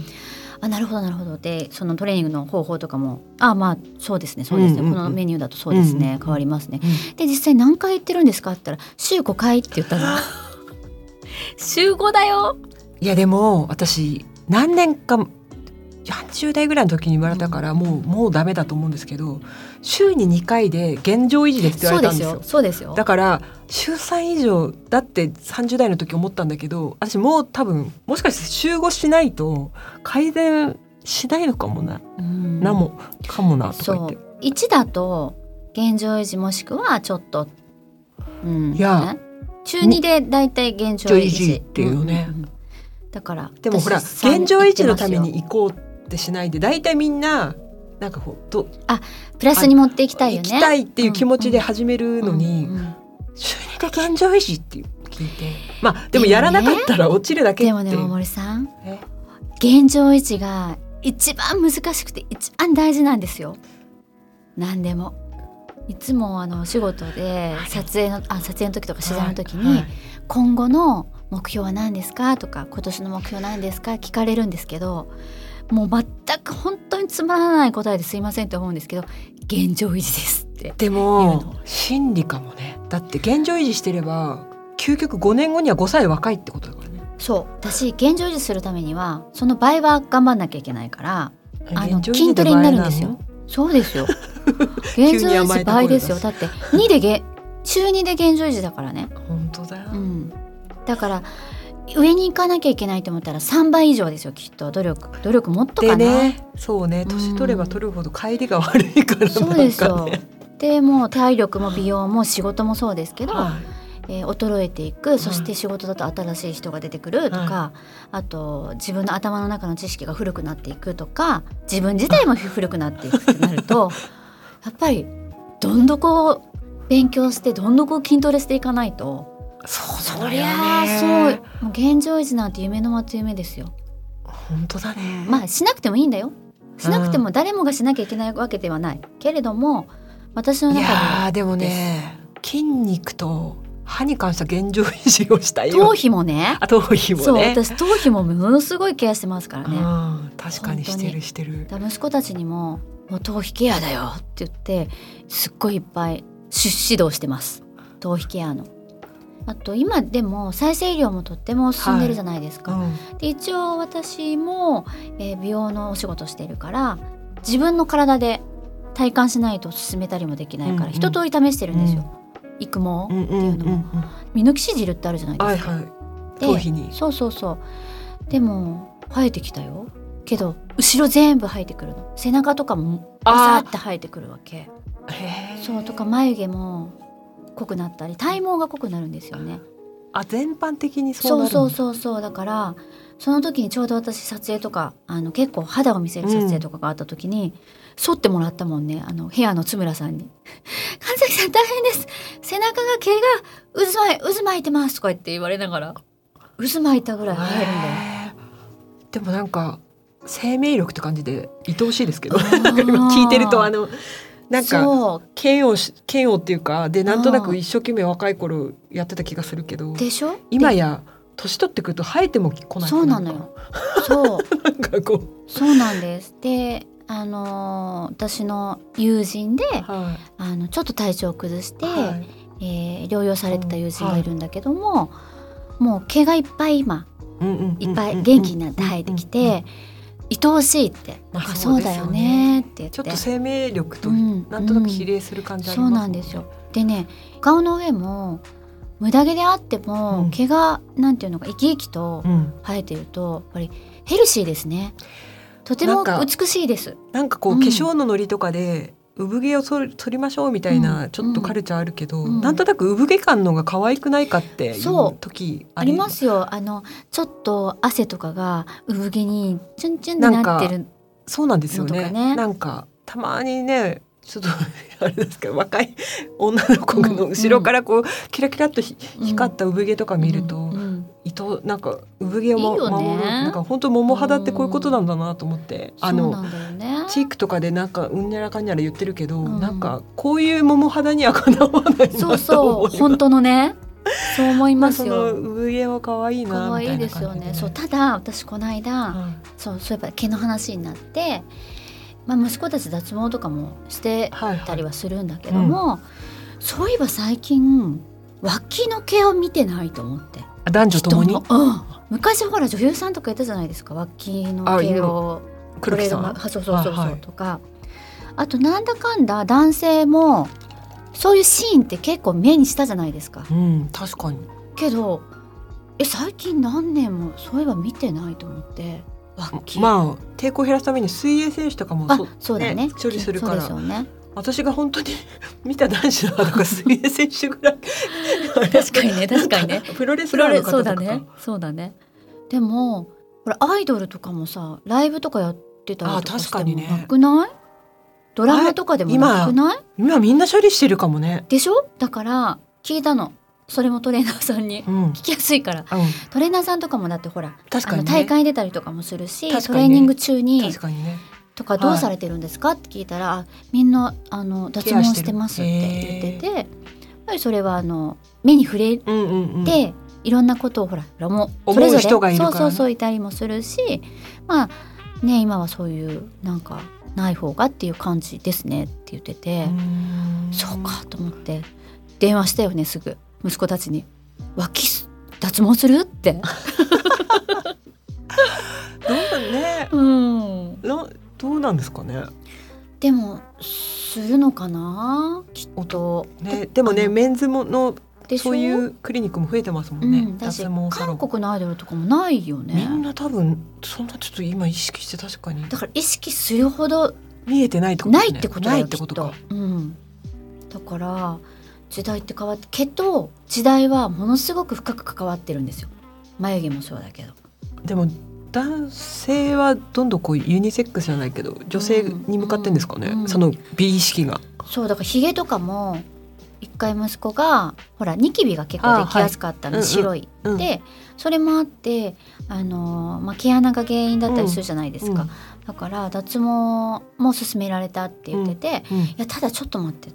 Speaker 2: あなるほどなるほど。でそのトレーニングの方法とかもあまあそうですねそうですね、
Speaker 3: うんうんうん。
Speaker 2: このメニューだとそうですね、
Speaker 3: うんうん
Speaker 2: 変わりますね。
Speaker 3: うん。
Speaker 2: で実際何回行ってるんですかって言ったら週5回って言ったの。週5だよ。
Speaker 3: いやでも私何年か40代ぐらいの時に言われたから、もうもうダメだと思うんですけど週に2回で現状維持ですって言われたんですよ。
Speaker 2: そうですよ。そうですよ。
Speaker 3: だから週3以上だって30代の時思ったんだけど私もう多分もしかして週5しないと改善しないのかもな、
Speaker 2: うん。
Speaker 3: なもかもなとか
Speaker 2: そ
Speaker 3: 言って。
Speaker 2: う。1だと現状維持もしくはちょっと、うん、
Speaker 3: いや。
Speaker 2: ね。中2でだいたい現状維持。
Speaker 3: っていうね。
Speaker 2: んんんだから
Speaker 3: でもほら現状維持のために行こうってしないで大体みんななんかこうと
Speaker 2: ますよプラスに持っていきたいよね。
Speaker 3: 行きたいっていう気持ちで始めるのに、
Speaker 2: うんうん
Speaker 3: 週2で現状維持って聞いて。まあでもやらなかったら落ちるだけ
Speaker 2: でもね大森さん。
Speaker 3: え？
Speaker 2: 現状維持が一番難しくて一番大事なんですよ。何でも。いつもあのお仕事で撮影のあ撮影の時とか取材の時に、
Speaker 3: はい。はい。
Speaker 2: 今後の目標は何ですかとか今年の目標何ですか聞かれるんですけどもう全く本当につまらない答えですいませんって思うんですけど現状維持ですって
Speaker 3: でも
Speaker 2: の
Speaker 3: 心理かもねだって現状維持してれば究極5年後には5歳若いってことだからね
Speaker 2: そう私現状維持するためにはその倍は頑張んなきゃいけないからあの筋トレになるんですよ。そうですよ。
Speaker 3: 急
Speaker 2: 現状維持倍ですよ。だって2でげ中2で現状維持だからね。
Speaker 3: 本当だよ、
Speaker 2: うん。だから上に行かなきゃいけないと思ったら3倍以上ですよきっと。努力努力もっと
Speaker 3: で
Speaker 2: かな。
Speaker 3: ねそうね年取れば取るほど帰りが悪いから
Speaker 2: そうですよ。でもう体力も美容も仕事もそうですけど、
Speaker 3: はい。
Speaker 2: えー衰えていくそして仕事だと新しい人が出てくるとか、あと自分の頭の中の知識が古くなっていくとか自分自体も古くなっていくってなると やっぱりどんどこ勉強してどんどこ筋トレしていかないと
Speaker 3: そう
Speaker 2: そりゃあ
Speaker 3: ね
Speaker 2: そう。もう現状維持なんて夢の待つ夢ですよ。
Speaker 3: 本当だね。
Speaker 2: まあしなくてもいいんだよ。しなくても誰もがしなきゃいけないわけではない。けれども私の
Speaker 3: い
Speaker 2: 中で
Speaker 3: やーでもね筋肉と歯に関しては現状維持をしたいよ。
Speaker 2: 頭皮もね。
Speaker 3: あ頭皮もね。
Speaker 2: そう私頭皮もものすごいケアしてますからね。
Speaker 3: うん確かにしてるしてる。
Speaker 2: 息子たちにも「もう頭皮ケアだよ」って言ってすっごいいっぱいし指導してます。頭皮ケアの。あと今でも再生医療もとっても進んでるじゃないですか。
Speaker 3: うん。
Speaker 2: で一応私も、えー美容のお仕事してるから自分の体で体感しないと進めたりもできないから、
Speaker 3: うんうん。
Speaker 2: 一通り試してるんですよ、育毛っていうのも、ミノキシ汁ってあるじゃないですか、
Speaker 3: はいはい。
Speaker 2: で
Speaker 3: 頭皮に。
Speaker 2: そうそうそう。でも生えてきたよ。けど後ろ全部生えてくるの。背中とかもバサって生えてくるわけ。そうとか眉毛も濃くなったり体毛が濃くなるんですよね。
Speaker 3: あ全般的にそ
Speaker 2: そうそうそうそう。だからその時にちょうど私撮影とかあの結構肌を見せる撮影とかがあった時に、剃ってもらったもんね。あのヘアの津村さんに「神崎さん大変です。背中が毛が渦巻い渦巻いてます」とか言って言われながら渦巻いたぐらい生えるんだよ。
Speaker 3: でもなんか生命力って感じで愛おしいですけど。今聞いてるとあのなんか嫌悪し嫌悪っていうかでなんとな
Speaker 2: うん。
Speaker 3: く一生懸命若い頃やってた気がするけど
Speaker 2: でしょ？
Speaker 3: 今や年取ってくると生えても来ない
Speaker 2: そうなのよ。そう。
Speaker 3: なんかこ
Speaker 2: そうなんです。であのー私の友人で
Speaker 3: うは
Speaker 2: あのちょっと体調を崩して、
Speaker 3: いはい。
Speaker 2: えー療養されてた友人がいるんだけども、もう毛がいっぱい今
Speaker 3: うんうんうんうん
Speaker 2: いっぱい元気になって生えてきて、愛おしいって。なんかそうだよね。って言って。
Speaker 3: ちょっと生命力と
Speaker 2: うん
Speaker 3: なんとなく比例する感じあり
Speaker 2: そう
Speaker 3: ます
Speaker 2: なんですよ。でね顔の上も無駄毛であっても、
Speaker 3: うん。
Speaker 2: 毛がなんていうのか生き生きと
Speaker 3: うん。
Speaker 2: 生えてるとやっぱりヘルシーですね。とても美しいです。
Speaker 3: なんかこう、
Speaker 2: うん。
Speaker 3: 化粧のノリとかで産毛を取りましょうみたいな、
Speaker 2: うん。
Speaker 3: ちょっとカルチャーあるけど、
Speaker 2: うん。
Speaker 3: なんとなく産毛感のが可愛くないかっていう時
Speaker 2: ありますよあのちょっと汗とかが産毛にチュンチュンってなってる
Speaker 3: そうなんですよね。なんかたまにねちょっとあれですけど若い女の子の後ろからこう、キラキラっとひ光った産毛とか見ると、
Speaker 2: うん。うん
Speaker 3: 糸なんか産毛をも
Speaker 2: いいよね。
Speaker 3: 守るなんか本当桃肌ってこういうことなんだなと思って、あのチークとかでなんかうんにゃらかんにゃら言ってるけど、
Speaker 2: うん。
Speaker 3: なんかこういう桃肌にはかなわない
Speaker 2: そうそう。本当のね。そう思いますよ。
Speaker 3: 産毛は可愛いな
Speaker 2: 可愛いですよね。そうただ私この間、
Speaker 3: はい。
Speaker 2: そうそういえば毛の話になって、まあ、息子たち脱毛とかもして
Speaker 3: はい
Speaker 2: たりはするんだけども、そういえば最近脇の毛を見てないと思って
Speaker 3: 男女ともに？
Speaker 2: うん、昔ほら女優さんとかいたじゃないですか。脇の毛を。
Speaker 3: 黒木さん？
Speaker 2: そうそうそうそう、
Speaker 3: はいはい。
Speaker 2: とか。あとなんだかんだ男性もそういうシーンって結構目にしたじゃないですか。
Speaker 3: うん確かに。
Speaker 2: けどえ最近何年もそういえば見てないと思って。脇。
Speaker 3: まあ抵抗を減らすために水泳選手とかも
Speaker 2: あ
Speaker 3: そ
Speaker 2: そうだね。
Speaker 3: ね処理するから。
Speaker 2: そうですよね
Speaker 3: 私が本当に 見た男子の方が水泳選手ぐらい。
Speaker 2: 確かにね確かにね。
Speaker 3: プロレスラーの
Speaker 2: そうだねそうだね。でもほらアイドルとかもさライブとかやってたりとか
Speaker 3: あ
Speaker 2: して
Speaker 3: 確かにね。
Speaker 2: もなくない？ドラマとかでもなくない？
Speaker 3: 今みんな処理してるかもね。
Speaker 2: でしょ？だから聞いたの。それもトレーナーさんに。
Speaker 3: うん、うん、
Speaker 2: 聞きやすいから。トレーナーさんとかもだってほらあの
Speaker 3: 確かにね。
Speaker 2: 大会に出たりとかもするし、
Speaker 3: ね。
Speaker 2: トレーニング中に
Speaker 3: 確かにね
Speaker 2: とかどうされてるんですか？って聞いたら、あみんなあの脱毛してますって言っててやっぱりそれはあの目に触れ
Speaker 3: うんうんうん。
Speaker 2: て、いろんなことをほらもそれぞれ
Speaker 3: 人がいるからね。
Speaker 2: そうそうそういたりもするしまあね今はそういうなんかない方がっていう感じですねって言ってて、
Speaker 3: うん。
Speaker 2: そうかと思って電話したよねすぐ。息子たちに「脇す脱毛する?」って。
Speaker 3: どね。
Speaker 2: うん、
Speaker 3: などうなんですかね？
Speaker 2: でもするのかな？きっと。
Speaker 3: ねでもねメンズものそういうクリニックも増えてますも
Speaker 2: うん
Speaker 3: ね、
Speaker 2: ん、だし
Speaker 3: 脱毛サロン。
Speaker 2: 韓国のアイドルとかもないよ
Speaker 3: みん
Speaker 2: ね
Speaker 3: な多分そんなちょっと今意識して確かに。
Speaker 2: だから意識するほど
Speaker 3: 見えてないってことね。
Speaker 2: ないってことだ
Speaker 3: ない
Speaker 2: よきっ
Speaker 3: てことか。
Speaker 2: うん、だから時代って変わってけど時代はものすごく深く関わってるんですよ。眉毛もそうだけど。
Speaker 3: でも男性はどんどんこうユニセックスじゃないけど女性に向かってんですかね、
Speaker 2: うんうん
Speaker 3: その美意識が。
Speaker 2: そうだからひげとかも一回息子がほらニキビが結構できやすかったの、
Speaker 3: あはい。
Speaker 2: 白い、
Speaker 3: うん
Speaker 2: でそれもあってあのー、まあ、毛穴が原因だったりするじゃないですか、
Speaker 3: うん
Speaker 2: だから脱毛も勧められたって言ってて、
Speaker 3: うん
Speaker 2: いやただちょっと待って。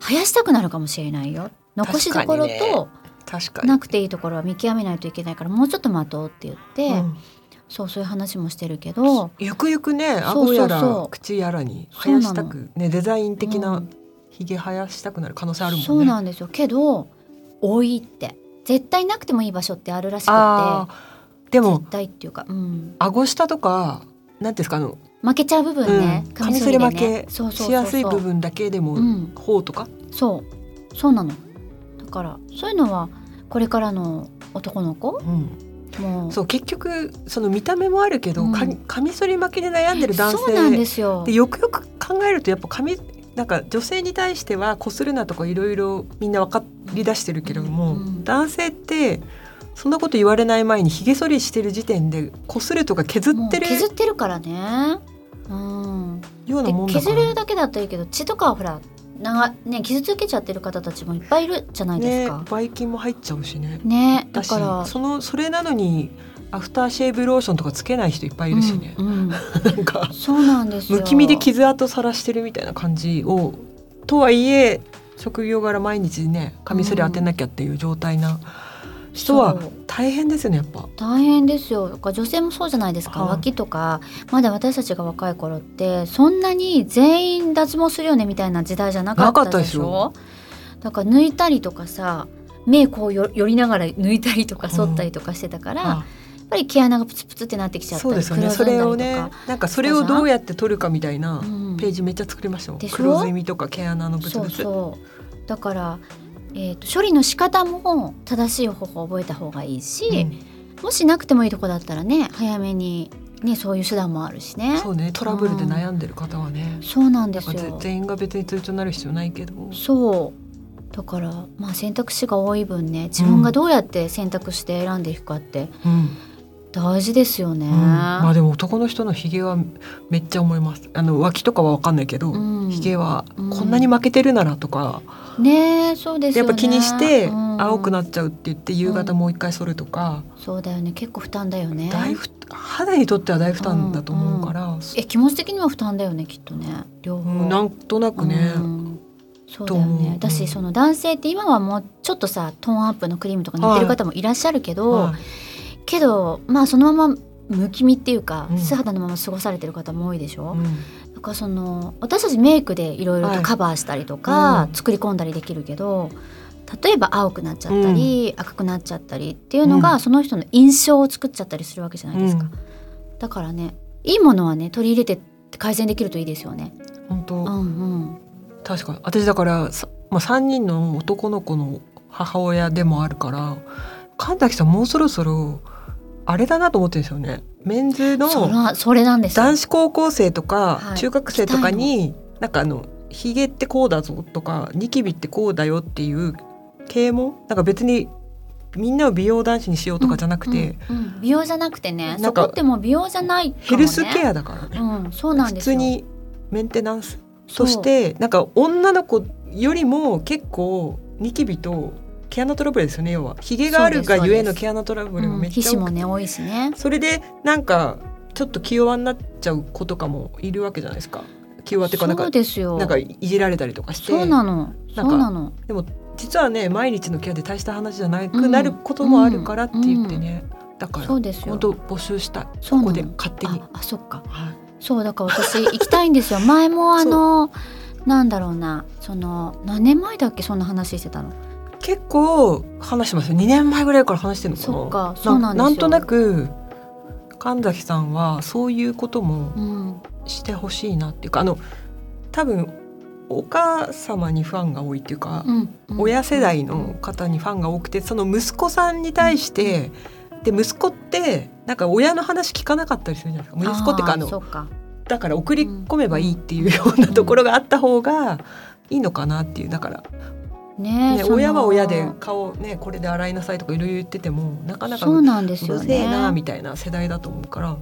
Speaker 2: 生やしたくなるかもしれないよ。残しどころと
Speaker 3: 確かに。
Speaker 2: なくていいところは見極めないといけないからもうちょっと待とうって言って、
Speaker 3: うん
Speaker 2: そうそういう話もしてるけど。
Speaker 3: ゆくゆくね顎やら口やらに生やしたくねデザイン的
Speaker 2: う
Speaker 3: なんひげ生やしたくなる可能性あるもんね。
Speaker 2: そうなんですよ。けど多いって。絶対なくてもいい場所ってあるらしくて。
Speaker 3: でも
Speaker 2: 絶対っていうか、うん、
Speaker 3: 顎下とかなんていうんですかあの
Speaker 2: 負けちゃう部分ね、
Speaker 3: うん、カミソリ負けしやすい部分だけでも、
Speaker 2: うん。
Speaker 3: 頬とか？
Speaker 2: そう。そうなの。だからそういうのはこれからの男の子
Speaker 3: うん、そう結局その見た目もあるけど、
Speaker 2: うん。
Speaker 3: かカミソリ負けで悩んでる男
Speaker 2: そうなんで
Speaker 3: 性
Speaker 2: すよ。
Speaker 3: でよくよく考えるとやっぱ髪なんか女性に対してはこするなとかいろいろみんな分かり出してるけれども、
Speaker 2: うん。
Speaker 3: 男性ってそんなこと言われない前にひげ剃りしてる時点でこするとか削ってる
Speaker 2: 削ってるからね。うん。
Speaker 3: ような
Speaker 2: で
Speaker 3: もん
Speaker 2: 削るだけだったらいいけど血とかはほら長ね傷つけちゃってる方たちもいっぱいいるじゃないです
Speaker 3: ね
Speaker 2: か。
Speaker 3: ばい菌も入っちゃうしね。
Speaker 2: ねだから
Speaker 3: そのそれなのにアフターシェーブローションとかつけない人いっぱいいるしね、
Speaker 2: うんうん
Speaker 3: なんか
Speaker 2: そうなんですよ。
Speaker 3: むきみで傷跡さらしてるみたいな感じをとはいえ職業柄毎日ねカミソリ当てなきゃっていう状態な人は大変ですよねやっぱ。
Speaker 2: 大変ですよ。女性もそうじゃないですか、
Speaker 3: はい。
Speaker 2: 脇とか。まだ私たちが若い頃ってそんなに全員脱毛するよねみたいな時代じゃなかったでしょ？だから抜いたりとかさ目こうよ寄りながら抜いたりとか剃ったりとかしてたから、やっ
Speaker 3: あ
Speaker 2: ぱり毛穴がプツプツってなってきちゃったり
Speaker 3: そうですよね。それをねなんかそれをどうやって取るかみたいな
Speaker 2: うん。
Speaker 3: ページめっちゃ作りましたもん
Speaker 2: でしょ？
Speaker 3: 黒ずみとか毛穴のブツ
Speaker 2: そう
Speaker 3: ブツ
Speaker 2: そう。だから、えー、と処理の仕方も正しい方法を覚えた方がいいし、
Speaker 3: うん。
Speaker 2: もしなくてもいいとこだったらね早めにねそういう手段もあるしね。
Speaker 3: そうねトラブルで悩んでる方はね
Speaker 2: そうなんで
Speaker 3: なんかぜ
Speaker 2: すよ
Speaker 3: 全員が別に通帳になる必要ないけど。
Speaker 2: そう。だからまあ選択肢が多い分ね自分がどうやって選択して選んでいくかって
Speaker 3: うん
Speaker 2: 大事ですよね、
Speaker 3: うん。まあでも男の人のひげはめっちゃ思います。あの脇とかは分かんないけど、
Speaker 2: うん。
Speaker 3: ひげは
Speaker 2: うん
Speaker 3: こんなに負けてるならとか、
Speaker 2: ねえそうですよね。
Speaker 3: やっぱ気にして
Speaker 2: うん。
Speaker 3: 青くなっちゃうって言って夕方もう一回剃るとか、
Speaker 2: そうだよね。結構負担だよね。
Speaker 3: 大負肌にとっては大負担だと思うから、
Speaker 2: え気持ち的にも負担だよねきっとね。両方、
Speaker 3: うんなんとなくね、
Speaker 2: うん。そうだよね。だしその男性って今はもうちょっとさトーンアップのクリームとか塗ってる方もいらっしゃるけど、
Speaker 3: はい
Speaker 2: けどまあそのままむきみっていうか、
Speaker 3: うん。
Speaker 2: 素肌のまま過ごされてる方も多いでしょ、
Speaker 3: うん。
Speaker 2: だからその私たちメイクでいろいろとカバーしたりとか、
Speaker 3: はいうん。
Speaker 2: 作り込んだりできるけど例えば青くなっちゃったり、赤くなっちゃったりっていうのが、
Speaker 3: うん。
Speaker 2: その人の印象を作っちゃったりするわけじゃないですか、
Speaker 3: うん。
Speaker 2: だからねいいものはね取り入れて改善できるといいですよね。
Speaker 3: 本当、
Speaker 2: うんうん。
Speaker 3: 確かに。私だからさ、まあ、3人の男の子の母親でもあるから神崎さんもうそろそろあれだなと思ってるんですよね。メンズの
Speaker 2: そらそれなんですよ。
Speaker 3: 男子高校生とか
Speaker 2: はい。
Speaker 3: 中学生とかに、なんかあのヒゲってこうだぞとかニキビってこうだよっていう啓蒙？なんか別にみんなを美容男子にしようとかじゃなくて、
Speaker 2: うん。うん。美容じゃなくてね。そこってもう美容じゃないね、
Speaker 3: ヘルスケアだからね、
Speaker 2: うん。そうなん
Speaker 3: 普
Speaker 2: ですよ。
Speaker 3: 通にメンテナンス。としてなんか女の子よりも結構ニキビと毛穴トラブルですよね要は。ヒゲがあるがゆえの毛穴トラブルが
Speaker 2: うん
Speaker 3: めっちゃ多くて、
Speaker 2: 皮脂もね多いしね。
Speaker 3: それでなんかちょっと気弱になっちゃう子とかもいるわけじゃないですか。気弱っていうかなんか
Speaker 2: そうですよ。
Speaker 3: なんかいじられたりとかして。
Speaker 2: そうなのそうなの。
Speaker 3: でも実はね毎日のケアで大した話じゃなくなることもあるからって言ってね、だから
Speaker 2: そうですよ。
Speaker 3: 本当募集したここで勝手に。
Speaker 2: あ。あそっか。
Speaker 3: はい。
Speaker 2: そうだから私行きたいんですよ。前もあのなんだろうな。その何年前だっけそんな話してたの
Speaker 3: 結構話してますよ。2年前ぐらいから話してるのかな。
Speaker 2: そっかそうなんですよ。
Speaker 3: なんとなく神崎さんはそういうことも
Speaker 2: うん。
Speaker 3: してほしいなっていうかあの多分お母様にファンが多いっていうか、
Speaker 2: うんうん。
Speaker 3: 親世代の方にファンが多くてその息子さんに対して、で息子ってなんか親の話聞かなかったりするじゃないですか。息子ってかあ
Speaker 2: ー
Speaker 3: のだから送り込めばいいっていうようなところがあった方がいいのかなっていう。だから、ね、親は親で顔ねこれで洗いなさいとかいろいろ言っててもなかなか
Speaker 2: そうなんですよ
Speaker 3: うるせえな
Speaker 2: ね
Speaker 3: みたいな世代だと思うから、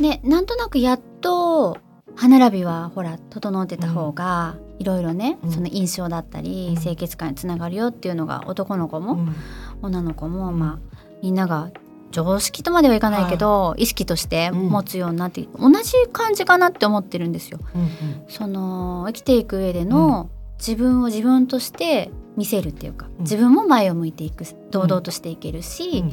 Speaker 2: ねなんとなくやっと歯並びはほら整ってた方がいろいろね、
Speaker 3: うん。
Speaker 2: その印象だったり、
Speaker 3: うん。
Speaker 2: 清潔感につながるよっていうのが男の子も、
Speaker 3: うん。
Speaker 2: 女の子も、
Speaker 3: うん
Speaker 2: まあみんなが常識とまではいかないけど、意識として持つようになって、同じ感じかなって思ってるんですよ。
Speaker 3: うん
Speaker 2: その生きていく上での、自分を自分として見せるっていうか、
Speaker 3: うん
Speaker 2: 自分も前を向いていく堂々としていけるし、
Speaker 3: うん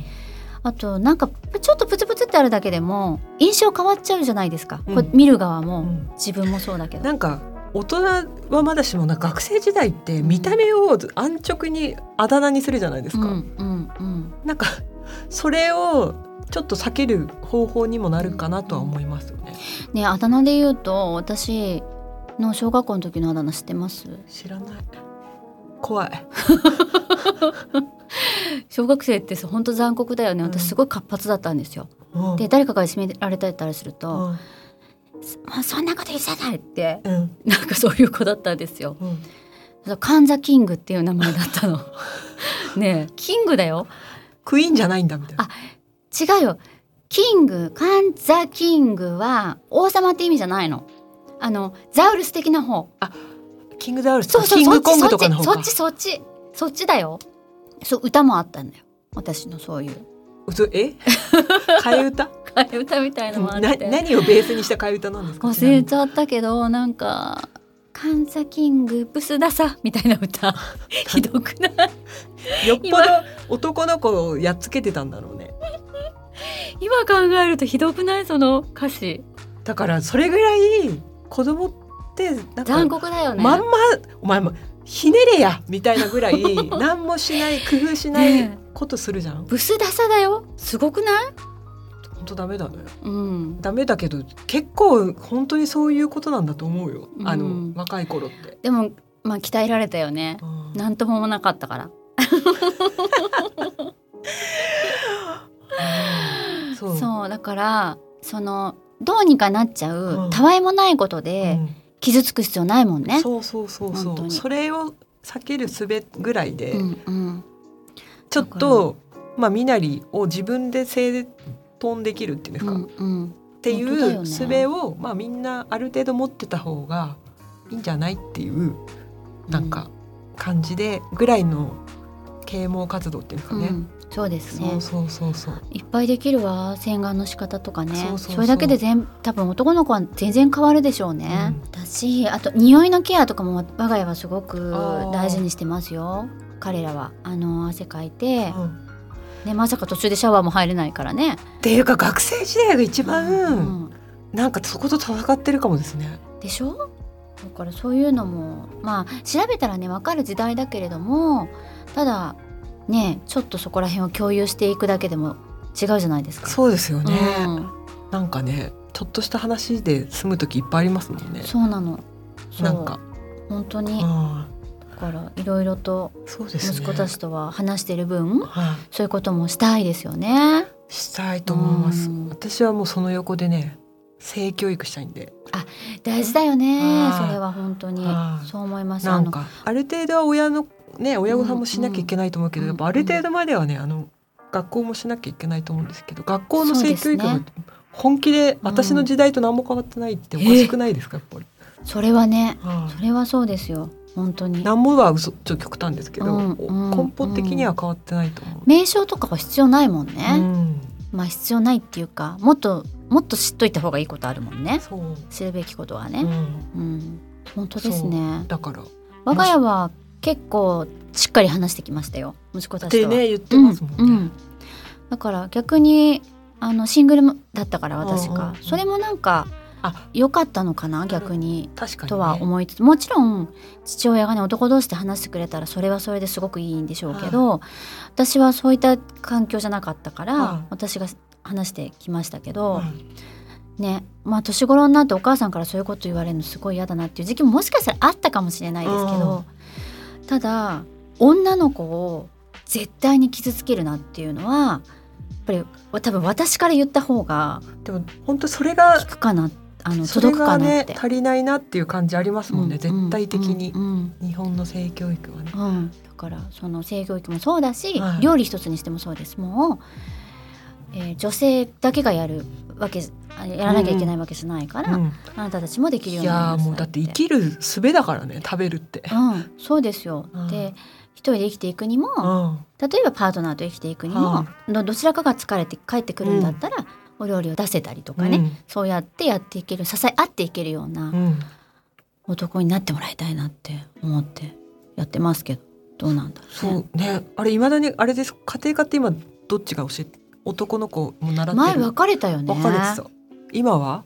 Speaker 2: あとなんかちょっとプツプツってあるだけでも印象変わっちゃうじゃないですか、
Speaker 3: うん
Speaker 2: こう見る側も、
Speaker 3: うん
Speaker 2: 自分もそうだけど。
Speaker 3: なんか大人はまだしもな学生時代って見た目を安直にあだ名にするじゃないですか。
Speaker 2: うんうんうん
Speaker 3: なんかそれをちょっと避ける方法にもなるかなとは思いますよね。
Speaker 2: ねあだ名で言うと私の小学校の時のあだ名知ってます？
Speaker 3: 知らない。怖い。
Speaker 2: 小学生ってさ本当残酷だよね。
Speaker 3: うん。
Speaker 2: 私すごい活発だったんですよ、
Speaker 3: うん。
Speaker 2: で誰かがいじめられたりすると、
Speaker 3: うん。
Speaker 2: そんなこと言ってないって
Speaker 3: うん。
Speaker 2: なんかそういう子だったんですよ。
Speaker 3: うん。
Speaker 2: カンザキングっていう名前だったの。ねえ。キングだよ。
Speaker 3: クイーンじゃないんだみたいな。
Speaker 2: 違うよ。キングカンザキングは王様って意味じゃないの。あのザウルス的な方
Speaker 3: キングダウルス
Speaker 2: そうそう
Speaker 3: キングコングとかの方か
Speaker 2: そっち。そっちそっちそっちだよそう歌もあったんだよ私のそういう
Speaker 3: 嘘え？替え歌？
Speaker 2: 替え歌みたいのもあっ
Speaker 3: な
Speaker 2: て
Speaker 3: 何をベースにした替え歌なんですか？
Speaker 2: 忘れちゃったけどなんか「カンザキングブスダサ」みたいな歌 ひどくない？
Speaker 3: よっぽど男の子をやっつけてたんだろうね。
Speaker 2: 今考えるとひどくない？その歌詞
Speaker 3: だからそれぐらい子供って
Speaker 2: 残酷だよね。
Speaker 3: まんまお前もひねれやみたいなぐらい 何もしない工夫しない
Speaker 2: ね
Speaker 3: ことするじゃん？
Speaker 2: ブスダサだよ。すごくない？
Speaker 3: 本当ダメだのよ。
Speaker 2: うん。
Speaker 3: ダメだけど結構本当にそういうことなんだと思うよ。あの、
Speaker 2: うん
Speaker 3: 若い頃って。
Speaker 2: でもまあ鍛えられたよね。
Speaker 3: うん。
Speaker 2: なんともなかったから。
Speaker 3: うんそう。
Speaker 2: そうだからそのどうにかなっちゃう、
Speaker 3: うん。
Speaker 2: たわいもないことで
Speaker 3: うん
Speaker 2: 傷つく必要ないもんね。
Speaker 3: そうそうそうそう。それを避ける術ぐらいで、
Speaker 2: うんうん。
Speaker 3: ちょっとまあ身なりを自分で整頓できるっていうんですか、
Speaker 2: う
Speaker 3: っ
Speaker 2: んうん。
Speaker 3: てい
Speaker 2: 本当だよね。
Speaker 3: う術を、まあみんなある程度持ってた方がいいんじゃないっていうなんか感じでぐらいの啓蒙活動っていうんですかね。
Speaker 2: うんそうですね。
Speaker 3: そうそうそうそう。
Speaker 2: いっぱいできるわ洗顔の仕方とかね。
Speaker 3: そうそうそう。
Speaker 2: れだけで全多分男の子は全然変わるでしょうね、
Speaker 3: うん。
Speaker 2: だしあと匂いのケアとかも我が家はすごく大事にしてますよ。彼らは。あの汗かいて、
Speaker 3: うん。
Speaker 2: ね、まさか途中でシャワーも入れないからね、
Speaker 3: っていうか学生時代が一
Speaker 2: う
Speaker 3: 番
Speaker 2: ん。
Speaker 3: なんかそこと戦ってるかもですね。
Speaker 2: でしょ？だからそういうのもまあ調べたらね分かる時代だけれどもただねちょっとそこら辺を共有していくだけでも違うじゃないですか。
Speaker 3: そうですよね。
Speaker 2: うん
Speaker 3: なんかねちょっとした話で済む時いっぱいありますもんね。
Speaker 2: そうなのそう
Speaker 3: なんか、
Speaker 2: 本当に
Speaker 3: うん、
Speaker 2: だからいろいろと。息子たちとは話している分、
Speaker 3: はい、
Speaker 2: そういうこともしたいですよね。
Speaker 3: したいと思います
Speaker 2: うん。
Speaker 3: 私はもうその横でね性教育したいんで、
Speaker 2: 大事だよね
Speaker 3: はい
Speaker 2: それは本当に
Speaker 3: はい
Speaker 2: そう思います。
Speaker 3: なんかある程度は親のね親御さんもしなきゃいけないと思うけど、
Speaker 2: うん
Speaker 3: やっぱある程度まではねあの学校もしなきゃいけないと思うんですけど学校の性教育も
Speaker 2: そうです
Speaker 3: 本気で私の時代と何も変わってないっておかしくないですかやっぱり。
Speaker 2: それはね
Speaker 3: はい
Speaker 2: それはそうですよ本当に。
Speaker 3: なんぼは嘘ちょっと極端ですけど、
Speaker 2: うんうん
Speaker 3: 根本的には変わってないと思う。
Speaker 2: 名称とかは必要ないもんね。
Speaker 3: うん、
Speaker 2: まあ必要ないっていうかもっともっと知っといた方がいいことあるもんね
Speaker 3: そう、
Speaker 2: 知るべきことはね。
Speaker 3: うん、
Speaker 2: うん、本当ですね。
Speaker 3: だから
Speaker 2: 我が家は結構しっかり話してきましたよ。息子た
Speaker 3: っ
Speaker 2: ちとは。
Speaker 3: てね言ってますもんね。
Speaker 2: うんうん。だから逆にあのシングルだったから私が、
Speaker 3: うんうんうん。
Speaker 2: それもなんか
Speaker 3: あ。
Speaker 2: 良かったのかな？逆に。
Speaker 3: 確かに、ね、
Speaker 2: とは思いつつ。もちろん父親がね男同士で話してくれたらそれはそれですごくいいんでしょうけど、私はそういった環境じゃなかったから、
Speaker 3: はい。
Speaker 2: 私が話してきましたけど、
Speaker 3: はい。
Speaker 2: ねまあ年頃になってお母さんからそういうこと言われるのすごい嫌だなっていう時期ももしかしたらあったかもしれないですけど、ただ女の子を絶対に傷つけるなっていうのはやっぱり多分私から言った方が
Speaker 3: でも本当それが
Speaker 2: 効くかなあの届くか
Speaker 3: が
Speaker 2: なって。
Speaker 3: ね足りないなっていう感じありますもんね、
Speaker 2: うん
Speaker 3: 絶対的に、
Speaker 2: うんうん。
Speaker 3: 日本の性教育はね。
Speaker 2: うん、だからその性教育もそうだし、
Speaker 3: はい。
Speaker 2: 料理一つにしてもそうです。もう、えー女性だけがやるわけあやらなきゃいけないわけじゃないから、
Speaker 3: うん。
Speaker 2: あなたたちもできるよう
Speaker 3: い
Speaker 2: になりなさい
Speaker 3: やーもうだって生きる術だからね食べるって。
Speaker 2: うん、そうですよ。
Speaker 3: うん。
Speaker 2: で一人で生きていくにも、
Speaker 3: うん。
Speaker 2: 例えばパートナーと生きていくにも、
Speaker 3: は
Speaker 2: どどちらかが疲れて帰ってくるんだったら、お料理を出せたりとかね、
Speaker 3: うん。
Speaker 2: そうやってやっていける支え合っていけるような
Speaker 3: うん。
Speaker 2: 男になってもらいたいなって思ってやってますけどどうなんだろう
Speaker 3: そ
Speaker 2: ね。
Speaker 3: うね。あれいまだにあれです。家庭科って今どっちが教えて男の子も習ってる？
Speaker 2: 前別れたよね。
Speaker 3: 分かれてた今は？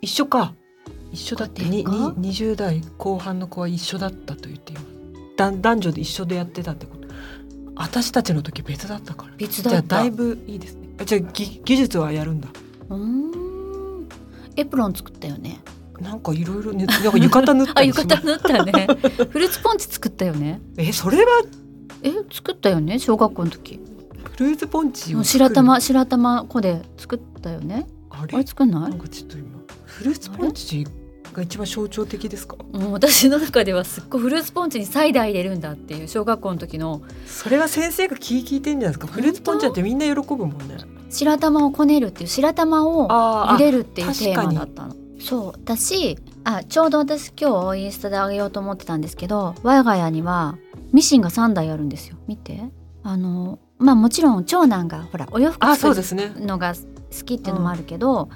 Speaker 3: 一緒か。一緒だってにに20代後半の子は一緒だったと言っています。だ男女で一緒でやってたってこと？私たちの時別だったから。
Speaker 2: 別だった。
Speaker 3: じゃあだいぶいいですね。あじゃあぎ技術はやるんだ。
Speaker 2: うーん。エプロン作ったよね。
Speaker 3: なんかいろいろねなんか浴衣塗った
Speaker 2: あ浴衣塗ったね。フルーツポンチ作ったよね。
Speaker 3: えそれは？
Speaker 2: え作ったよね？小学校の時。
Speaker 3: フルーツポンチを
Speaker 2: 白玉白玉粉で作ったよね。
Speaker 3: あれ？
Speaker 2: 作んな
Speaker 3: ないんかちょっと今。フルーツポンチが一番象徴的ですか？
Speaker 2: もう私の中ではすっごいフルーツポンチにサイダー入れるんだっていう小学校の時の。
Speaker 3: それは先生が気聞いてんじゃないですか？フルーツポンチだってみんな喜ぶもんね。
Speaker 2: 白玉をこねるっていう白玉を
Speaker 3: あ
Speaker 2: 茹でるっていうテーマだったの。そう。だしあちょうど私今日インスタであげようと思ってたんですけど我が家にはミシンが3台あるんですよ。見て。あのまあもちろん長男がほらお洋服
Speaker 3: あそう
Speaker 2: 作
Speaker 3: ですね。
Speaker 2: るのが好きっていうのもあるけど、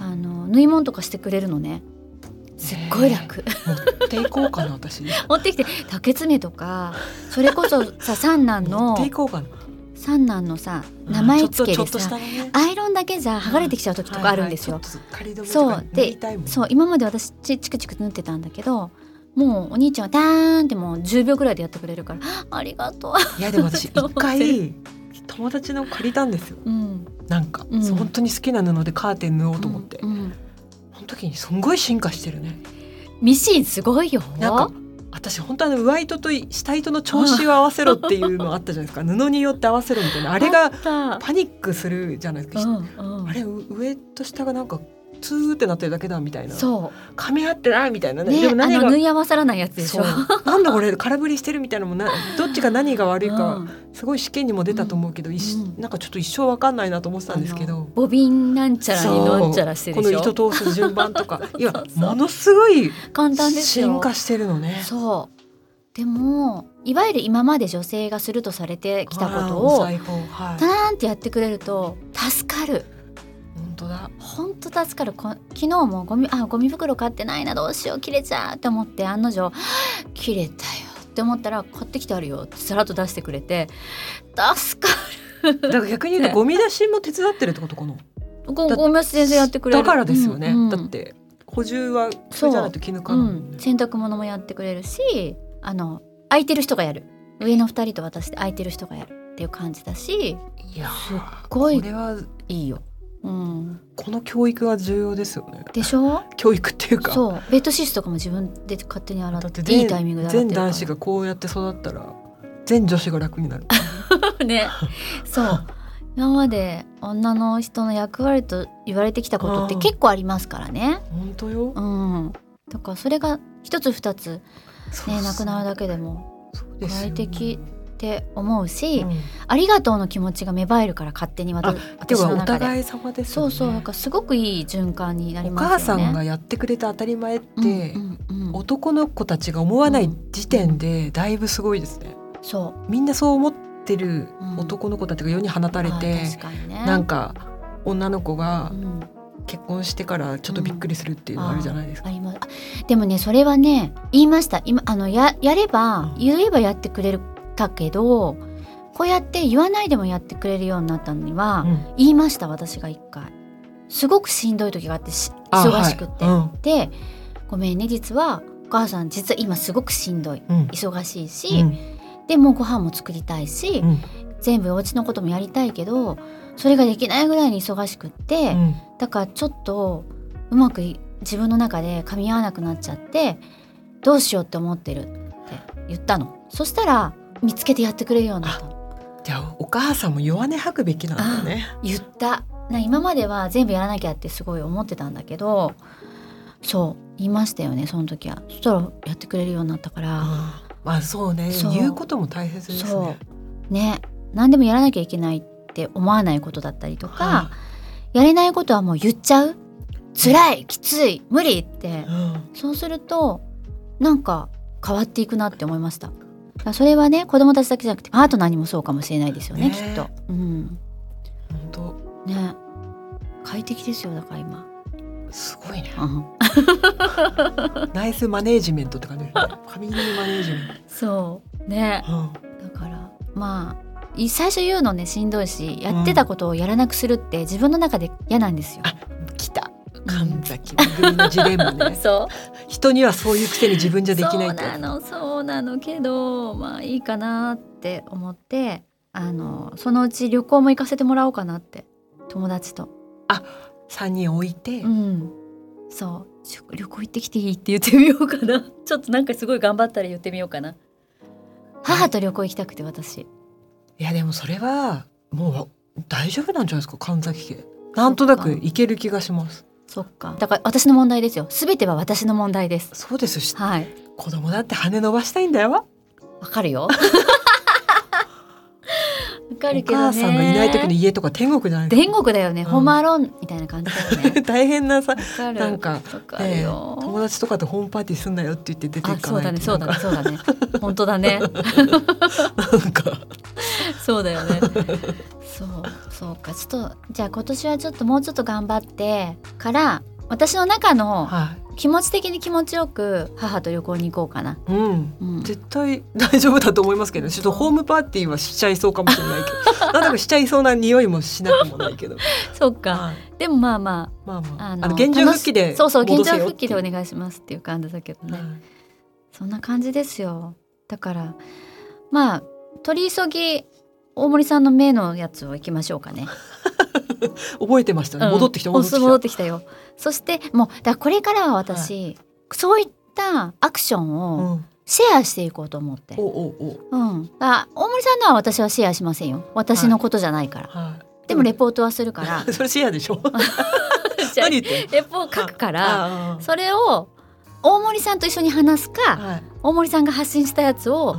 Speaker 2: あの縫い物とかしてくれるのね。すっごい楽。
Speaker 3: 持っていこうかな私持
Speaker 2: 持ってきて竹爪とかそれこそさ 三男の
Speaker 3: っていこうかな。
Speaker 2: 三男のさ名前付けでさ
Speaker 3: ね。
Speaker 2: アイロンだけじゃ剥がれてきちゃう時とかあるんですよ。そう。でそう今まで私チチクチク縫ってたんだけどもうお兄ちゃんはダーンってもう10秒ぐらいでやってくれるから。ありがと
Speaker 3: いやでも私一回 友達の借りたんですよ。
Speaker 2: う。うん、
Speaker 3: なんか、
Speaker 2: うん。
Speaker 3: 本当に好きな布でカーテン縫おうと思って、
Speaker 2: うんうん。
Speaker 3: その時にすんごい進化してるね。
Speaker 2: ミシンすごいよ。
Speaker 3: なんか私本当あの上糸と下糸の調子を合わせろっていうのあったじゃないですか。布によって合わせろみたいな。あれがパニックするじゃないです
Speaker 2: た
Speaker 3: か、
Speaker 2: うんうん。
Speaker 3: あれう上と下がなんかツーってなってるだけだみたいな。
Speaker 2: そ
Speaker 3: 噛み合ってないみたいな
Speaker 2: う
Speaker 3: ね。
Speaker 2: ね
Speaker 3: でも何が
Speaker 2: 縫い合わさらないやつでしょ。
Speaker 3: そう。なんだこれ空振りしてるみたいなのもな どっちが何が悪いか、
Speaker 2: うん。
Speaker 3: すごい試験にも出たと思うけど、
Speaker 2: うん。
Speaker 3: なんかちょっと一生わかんないなと思ってたんですけど。
Speaker 2: ボビンなんちゃらになんちゃらしてる
Speaker 3: この
Speaker 2: でしょ。
Speaker 3: 糸通す順番とか。いや ものすごい
Speaker 2: 簡単ですよ。
Speaker 3: 進化してるのね。
Speaker 2: そう。でもいわゆる今まで女性がするとされてきたことを
Speaker 3: はい。
Speaker 2: ターンってやってくれると助かる
Speaker 3: 本当だ
Speaker 2: 本当助かるこ昨日もゴミあゴミ袋買ってないなどうしよう切れちゃうって思って案の定 切れたよって思ったら買ってきてあるよってさらっと出してくれて助か
Speaker 3: だから逆に言うとゴミ出しも手伝ってるってことかな？
Speaker 2: ゴミ出し全然やってくれる
Speaker 3: だからですよね。
Speaker 2: うんうん
Speaker 3: だって補充はそれじゃないと気抜かないね。
Speaker 2: うん、洗濯物もやってくれるしあの空いてる人がやる上の二人と私で空いてる人がやるっていう感じだし
Speaker 3: いや
Speaker 2: すっ
Speaker 3: ー
Speaker 2: ごい
Speaker 3: これはい
Speaker 2: いよ。うん、
Speaker 3: この教育は重要ですよね。
Speaker 2: でしょ？
Speaker 3: 教育っていうか。
Speaker 2: そう。ベッドシーツとかも自分で勝手に洗っ
Speaker 3: て
Speaker 2: いいタイミングで洗って
Speaker 3: 全男子がこうやって育ったら全女子が楽になる。
Speaker 2: ね。そう。今まで女の人の役割と言われてきたことって
Speaker 3: うん。
Speaker 2: 結構ありますからね。
Speaker 3: 本当よ。
Speaker 2: うん。だからそれが一つ二つねなくなるだけでも
Speaker 3: そうですよ
Speaker 2: 快適って思うし、
Speaker 3: うん。
Speaker 2: ありがとうの気持ちが芽生えるから勝手に
Speaker 3: あ
Speaker 2: 私
Speaker 3: ではお
Speaker 2: 私の中で。
Speaker 3: 互い様ですよね。
Speaker 2: そうそうなんかすごくいい循環になり
Speaker 3: お
Speaker 2: ますよね。
Speaker 3: 母さんがやってくれて当たり前って、
Speaker 2: うんうんうん。
Speaker 3: 男の子たちが思わない時点でだいぶすごいですね。
Speaker 2: そう。
Speaker 3: みんなそう思ってる
Speaker 2: うん。
Speaker 3: 男の子たちが世に放たれ
Speaker 2: あ
Speaker 3: て、
Speaker 2: 確かにね。
Speaker 3: なんか女の子が
Speaker 2: うん。
Speaker 3: 結婚してからちょっとびっくりするっていうのあるじゃないですか。
Speaker 2: あります。あでもねそれはね言いました。今あのややれば
Speaker 3: うん。
Speaker 2: 言えばやってくれたけどこうやって言わないでもやってくれるようになったのには、
Speaker 3: うん。
Speaker 2: 言いました私が一回。すごくしんどい時があって忙しくって、
Speaker 3: はい。
Speaker 2: でごめんね実はお母さん実は今すごくしんどい。
Speaker 3: うん。うん
Speaker 2: 忙しいし、
Speaker 3: うん。
Speaker 2: でもうご飯も作りたいし、
Speaker 3: うん。
Speaker 2: 全部お家のこともやりたいけどそれができないぐらいに忙しくって、
Speaker 3: うん。
Speaker 2: だからちょっとうまくい自分の中で噛み合わなくなっちゃってどうしようって思ってるって言ったの。そしたら見つけてやってくれるようになった。の
Speaker 3: じゃあお母さんも弱音吐くべきなんだね。
Speaker 2: 言った。な今までは全部やらなきゃってすごい思ってたんだけどそう言いましたよねその時は。そしたらやってくれるようになったから、
Speaker 3: あーまあそうね。言うことも大切です
Speaker 2: そ
Speaker 3: ね。
Speaker 2: う。ね。何でもやらなきゃいけないって思わないことだったりとか、
Speaker 3: は
Speaker 2: やれないことはもう言っちゃう。辛いきつい無理って。
Speaker 3: いうん。
Speaker 2: そうするとなんか変わっていくなって思いましたそれはね子供たちだけじゃなくてパートナーにもそうかもしれないですよね
Speaker 3: ね。
Speaker 2: きっと。うん。
Speaker 3: 本
Speaker 2: ね。快適ですよだから今、
Speaker 3: 当すごいね。
Speaker 2: うん。
Speaker 3: ナイスマネージメントって感じ。ファミリーマネージメン
Speaker 2: そう。ね。
Speaker 3: ト。うん。
Speaker 2: だからまあい最初言うのねしんどいしやってたことをやらなくするって自分の中で嫌なんですよ。
Speaker 3: あ来た。神崎のジレンマね。
Speaker 2: そう。
Speaker 3: 人にはそういうくせに自分じゃできないと。
Speaker 2: そうなのそうなのけどまあいいかなって思ってあのそのうち旅行も行かせてもらおうかなって友達と。
Speaker 3: 3人置いて、
Speaker 2: うん。そう。旅行行ってきていいって言ってみようかな。ちょっとなんかすごい頑張ったら言ってみようかな。母と旅行行きたくて私。
Speaker 3: い。やでもそれはもう大丈夫なんじゃないですか？神崎家。なんとなくいける気がします。
Speaker 2: そっか。だから私の問題ですよ。すべては私の問題です。
Speaker 3: そうですし
Speaker 2: はい
Speaker 3: 子供だって羽伸ばしたいんだよ。わ
Speaker 2: わかるよ。わかる
Speaker 3: お
Speaker 2: けどね。
Speaker 3: 母さんがいない時の家とか天国じゃない？
Speaker 2: 天国だよね、
Speaker 3: うん。
Speaker 2: ホームアローンみたいな感じだよね。
Speaker 3: 大変なさ
Speaker 2: わかる。
Speaker 3: なんかえ
Speaker 2: よ、
Speaker 3: 友達とかとホームパーティーすんなよって言って出てい
Speaker 2: あ
Speaker 3: か
Speaker 2: そうだね。そうだね。そうだね。本当だね。
Speaker 3: なんか。
Speaker 2: そうだよね。そうそうか。ちょっとじゃあ今年はちょっともうちょっと頑張ってから私の中の
Speaker 3: は
Speaker 2: 気持ち的に気持ちよく母と旅行に行こうかな、
Speaker 3: い、うん、
Speaker 2: うん、
Speaker 3: 絶対大丈夫だと思いますけどね。ちょっとホームパーティーはしちゃいそうかもしれないけど。なんだかしちゃいそうな匂いもしなくもないけど、
Speaker 2: そっか。
Speaker 3: はい、
Speaker 2: でもまあま
Speaker 3: まあまあ。
Speaker 2: あ
Speaker 3: あの現状復帰で
Speaker 2: そうそう。現状復帰でお願いしますっていう感じだけどね、
Speaker 3: はい。
Speaker 2: そんな感じですよ。だからまあ取り急ぎ大森さんの目のやつを行きましょうかね
Speaker 3: 覚えてましたね、
Speaker 2: うん。
Speaker 3: 戻ってきた戻ってきた。
Speaker 2: 戻ってきたよ。そしてもうだからこれからは私、そういったアクション
Speaker 3: う
Speaker 2: を
Speaker 3: ん、
Speaker 2: シェアしていこうと思って、
Speaker 3: おおお
Speaker 2: う。ん、あ大森さんのは私はシェアしませんよ。私のことじゃないから、
Speaker 3: はい。
Speaker 2: でもレポートはするから。
Speaker 3: それシェアでしょ？何言
Speaker 2: レポを書くから
Speaker 3: あ
Speaker 2: それを大森さんと一緒に話すか
Speaker 3: あはい。
Speaker 2: 大森さんが発信したやつを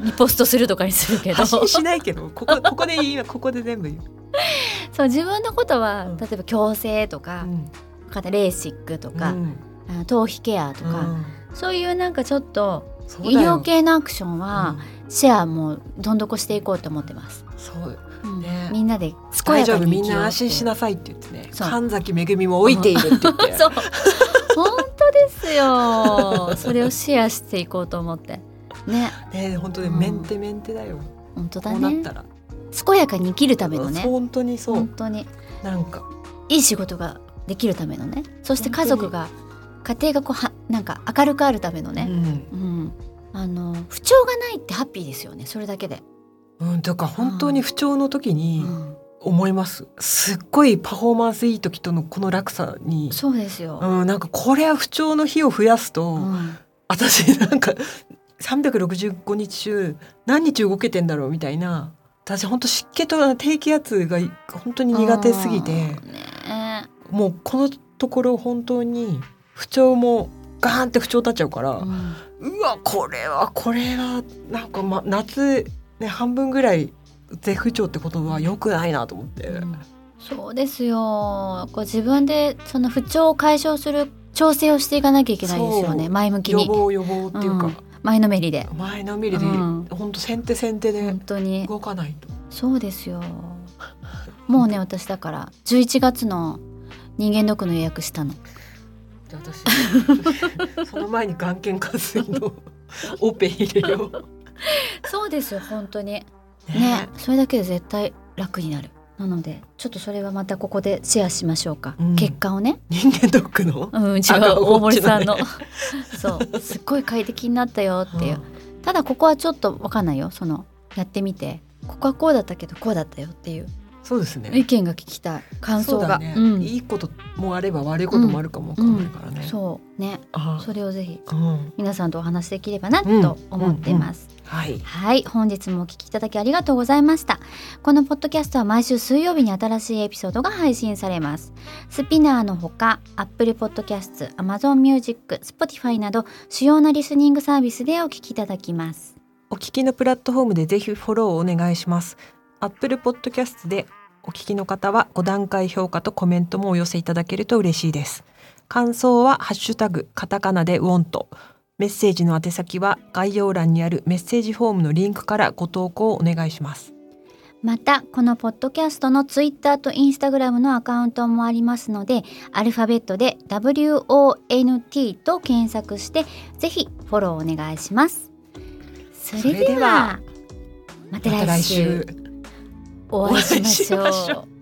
Speaker 2: リポストするとかにするけど。
Speaker 3: 発信しないけどここ ここでいいここで全部言う、
Speaker 2: そう自分のことは
Speaker 3: うん。
Speaker 2: 例えば矯正とか、
Speaker 3: うん。
Speaker 2: レーシックとか、
Speaker 3: うん。
Speaker 2: あ頭皮ケアとか、
Speaker 3: うん。
Speaker 2: そういうなんかちょっと医療系のアクションは
Speaker 3: うん。
Speaker 2: シェアもどんどこしていこうと思ってます。
Speaker 3: そう。
Speaker 2: うん。
Speaker 3: ね。
Speaker 2: みんなで健やかに生きよう
Speaker 3: な安心し
Speaker 2: な
Speaker 3: なさいって言ってね神崎めぐみも置いているって言って。
Speaker 2: そう。本当ですよ。それをシェアしていこうと思ってね。
Speaker 3: ね本当に
Speaker 2: うん。
Speaker 3: メンテメンテだよ、
Speaker 2: 本当
Speaker 3: こ
Speaker 2: だね。
Speaker 3: うなったら。
Speaker 2: 健やかに生きるためのね。
Speaker 3: 本当にそう、
Speaker 2: 本当に。
Speaker 3: なんか。
Speaker 2: いい仕事ができるためのね。そして家族が家庭がこうはなんか明るくあるためのね、
Speaker 3: うん。
Speaker 2: うん、あの不調がないってハッピーですよね。それだけで、
Speaker 3: うん、だから本当に不調の時
Speaker 2: う
Speaker 3: に
Speaker 2: ん、
Speaker 3: 思います、すっごいパフォーマンスいい時とのこの落差に。
Speaker 2: そうですよ、
Speaker 3: うん、なんかこれは不調の日を増やすと、
Speaker 2: うん。
Speaker 3: 私なんか365日中何日動けてんだろうみたいな。私本当湿気と低気圧が本当に苦手すぎて。
Speaker 2: うんね。
Speaker 3: もうこのところ本当に不調もガーンって不調立っちゃうから、
Speaker 2: うん。
Speaker 3: うわこれはこれはなんか、ま、夏、ね、半分ぐらい絶不調ってことは良くないなと思って。
Speaker 2: うん。そうですよ。こう自分でその不調を解消する調整をしていかなきゃいけないですよね。前向きに。
Speaker 3: 予防予防っていうか、
Speaker 2: うん前のめりで。
Speaker 3: 前のめりで、
Speaker 2: うん。
Speaker 3: 本当先手先手で
Speaker 2: 本当に。
Speaker 3: 動かないと。
Speaker 2: そうですよ。もうね私だから11月の人間ドックの予約したの。
Speaker 3: じゃあ私 その前に眼検下水の オペ入れよう。
Speaker 2: そうですよ本当に。ねそれだけで絶対楽になるなのでちょっとそれはまたここでシェアしましょうか、
Speaker 3: うん。
Speaker 2: 結果をね。
Speaker 3: 人間ドックの？
Speaker 2: うん違う
Speaker 3: あ
Speaker 2: 大森さんの。そう。すっごい快適になったよっていう。
Speaker 3: うん。
Speaker 2: ただここはちょっとわかんないよ。そのやってみて。ここはこうだったけどこうだったよっていう。
Speaker 3: そうですね。
Speaker 2: 意見が聞きたい。感想が。
Speaker 3: そうだね、
Speaker 2: うん。
Speaker 3: いいこともあれば悪いこともあるかもわかんないからね。
Speaker 2: そうね。
Speaker 3: あ
Speaker 2: それをぜひ
Speaker 3: うん、
Speaker 2: 皆さんとお話しできればな
Speaker 3: うん
Speaker 2: と思ってます、
Speaker 3: はい。
Speaker 2: はい本日もお聞きいただきありがとうございましたこのポッドキャストは毎週水曜日に新しいエピソードが配信されますスピナーのほか Apple Podcast、Amazon Music、Spotify など主要なリスニングサービスでお聞きいただきます
Speaker 3: お聞きのプラットフォームでぜひフォローをお願いします。Apple Podcast でお聞きの方は5段階評価とコメントもお寄せいただけると嬉しいです。感想はハッシュタグカタカナでウォント。メッセージの宛先は概要欄にあるメッセージフォームのリンクからご投稿をお願いします。
Speaker 2: またこのポッドキャストの Twitter と Instagram のアカウントもありますのでアルファベットで WONT と検索してぜひフォローお願いします。それではまた来週。
Speaker 3: お会いしましょ
Speaker 2: う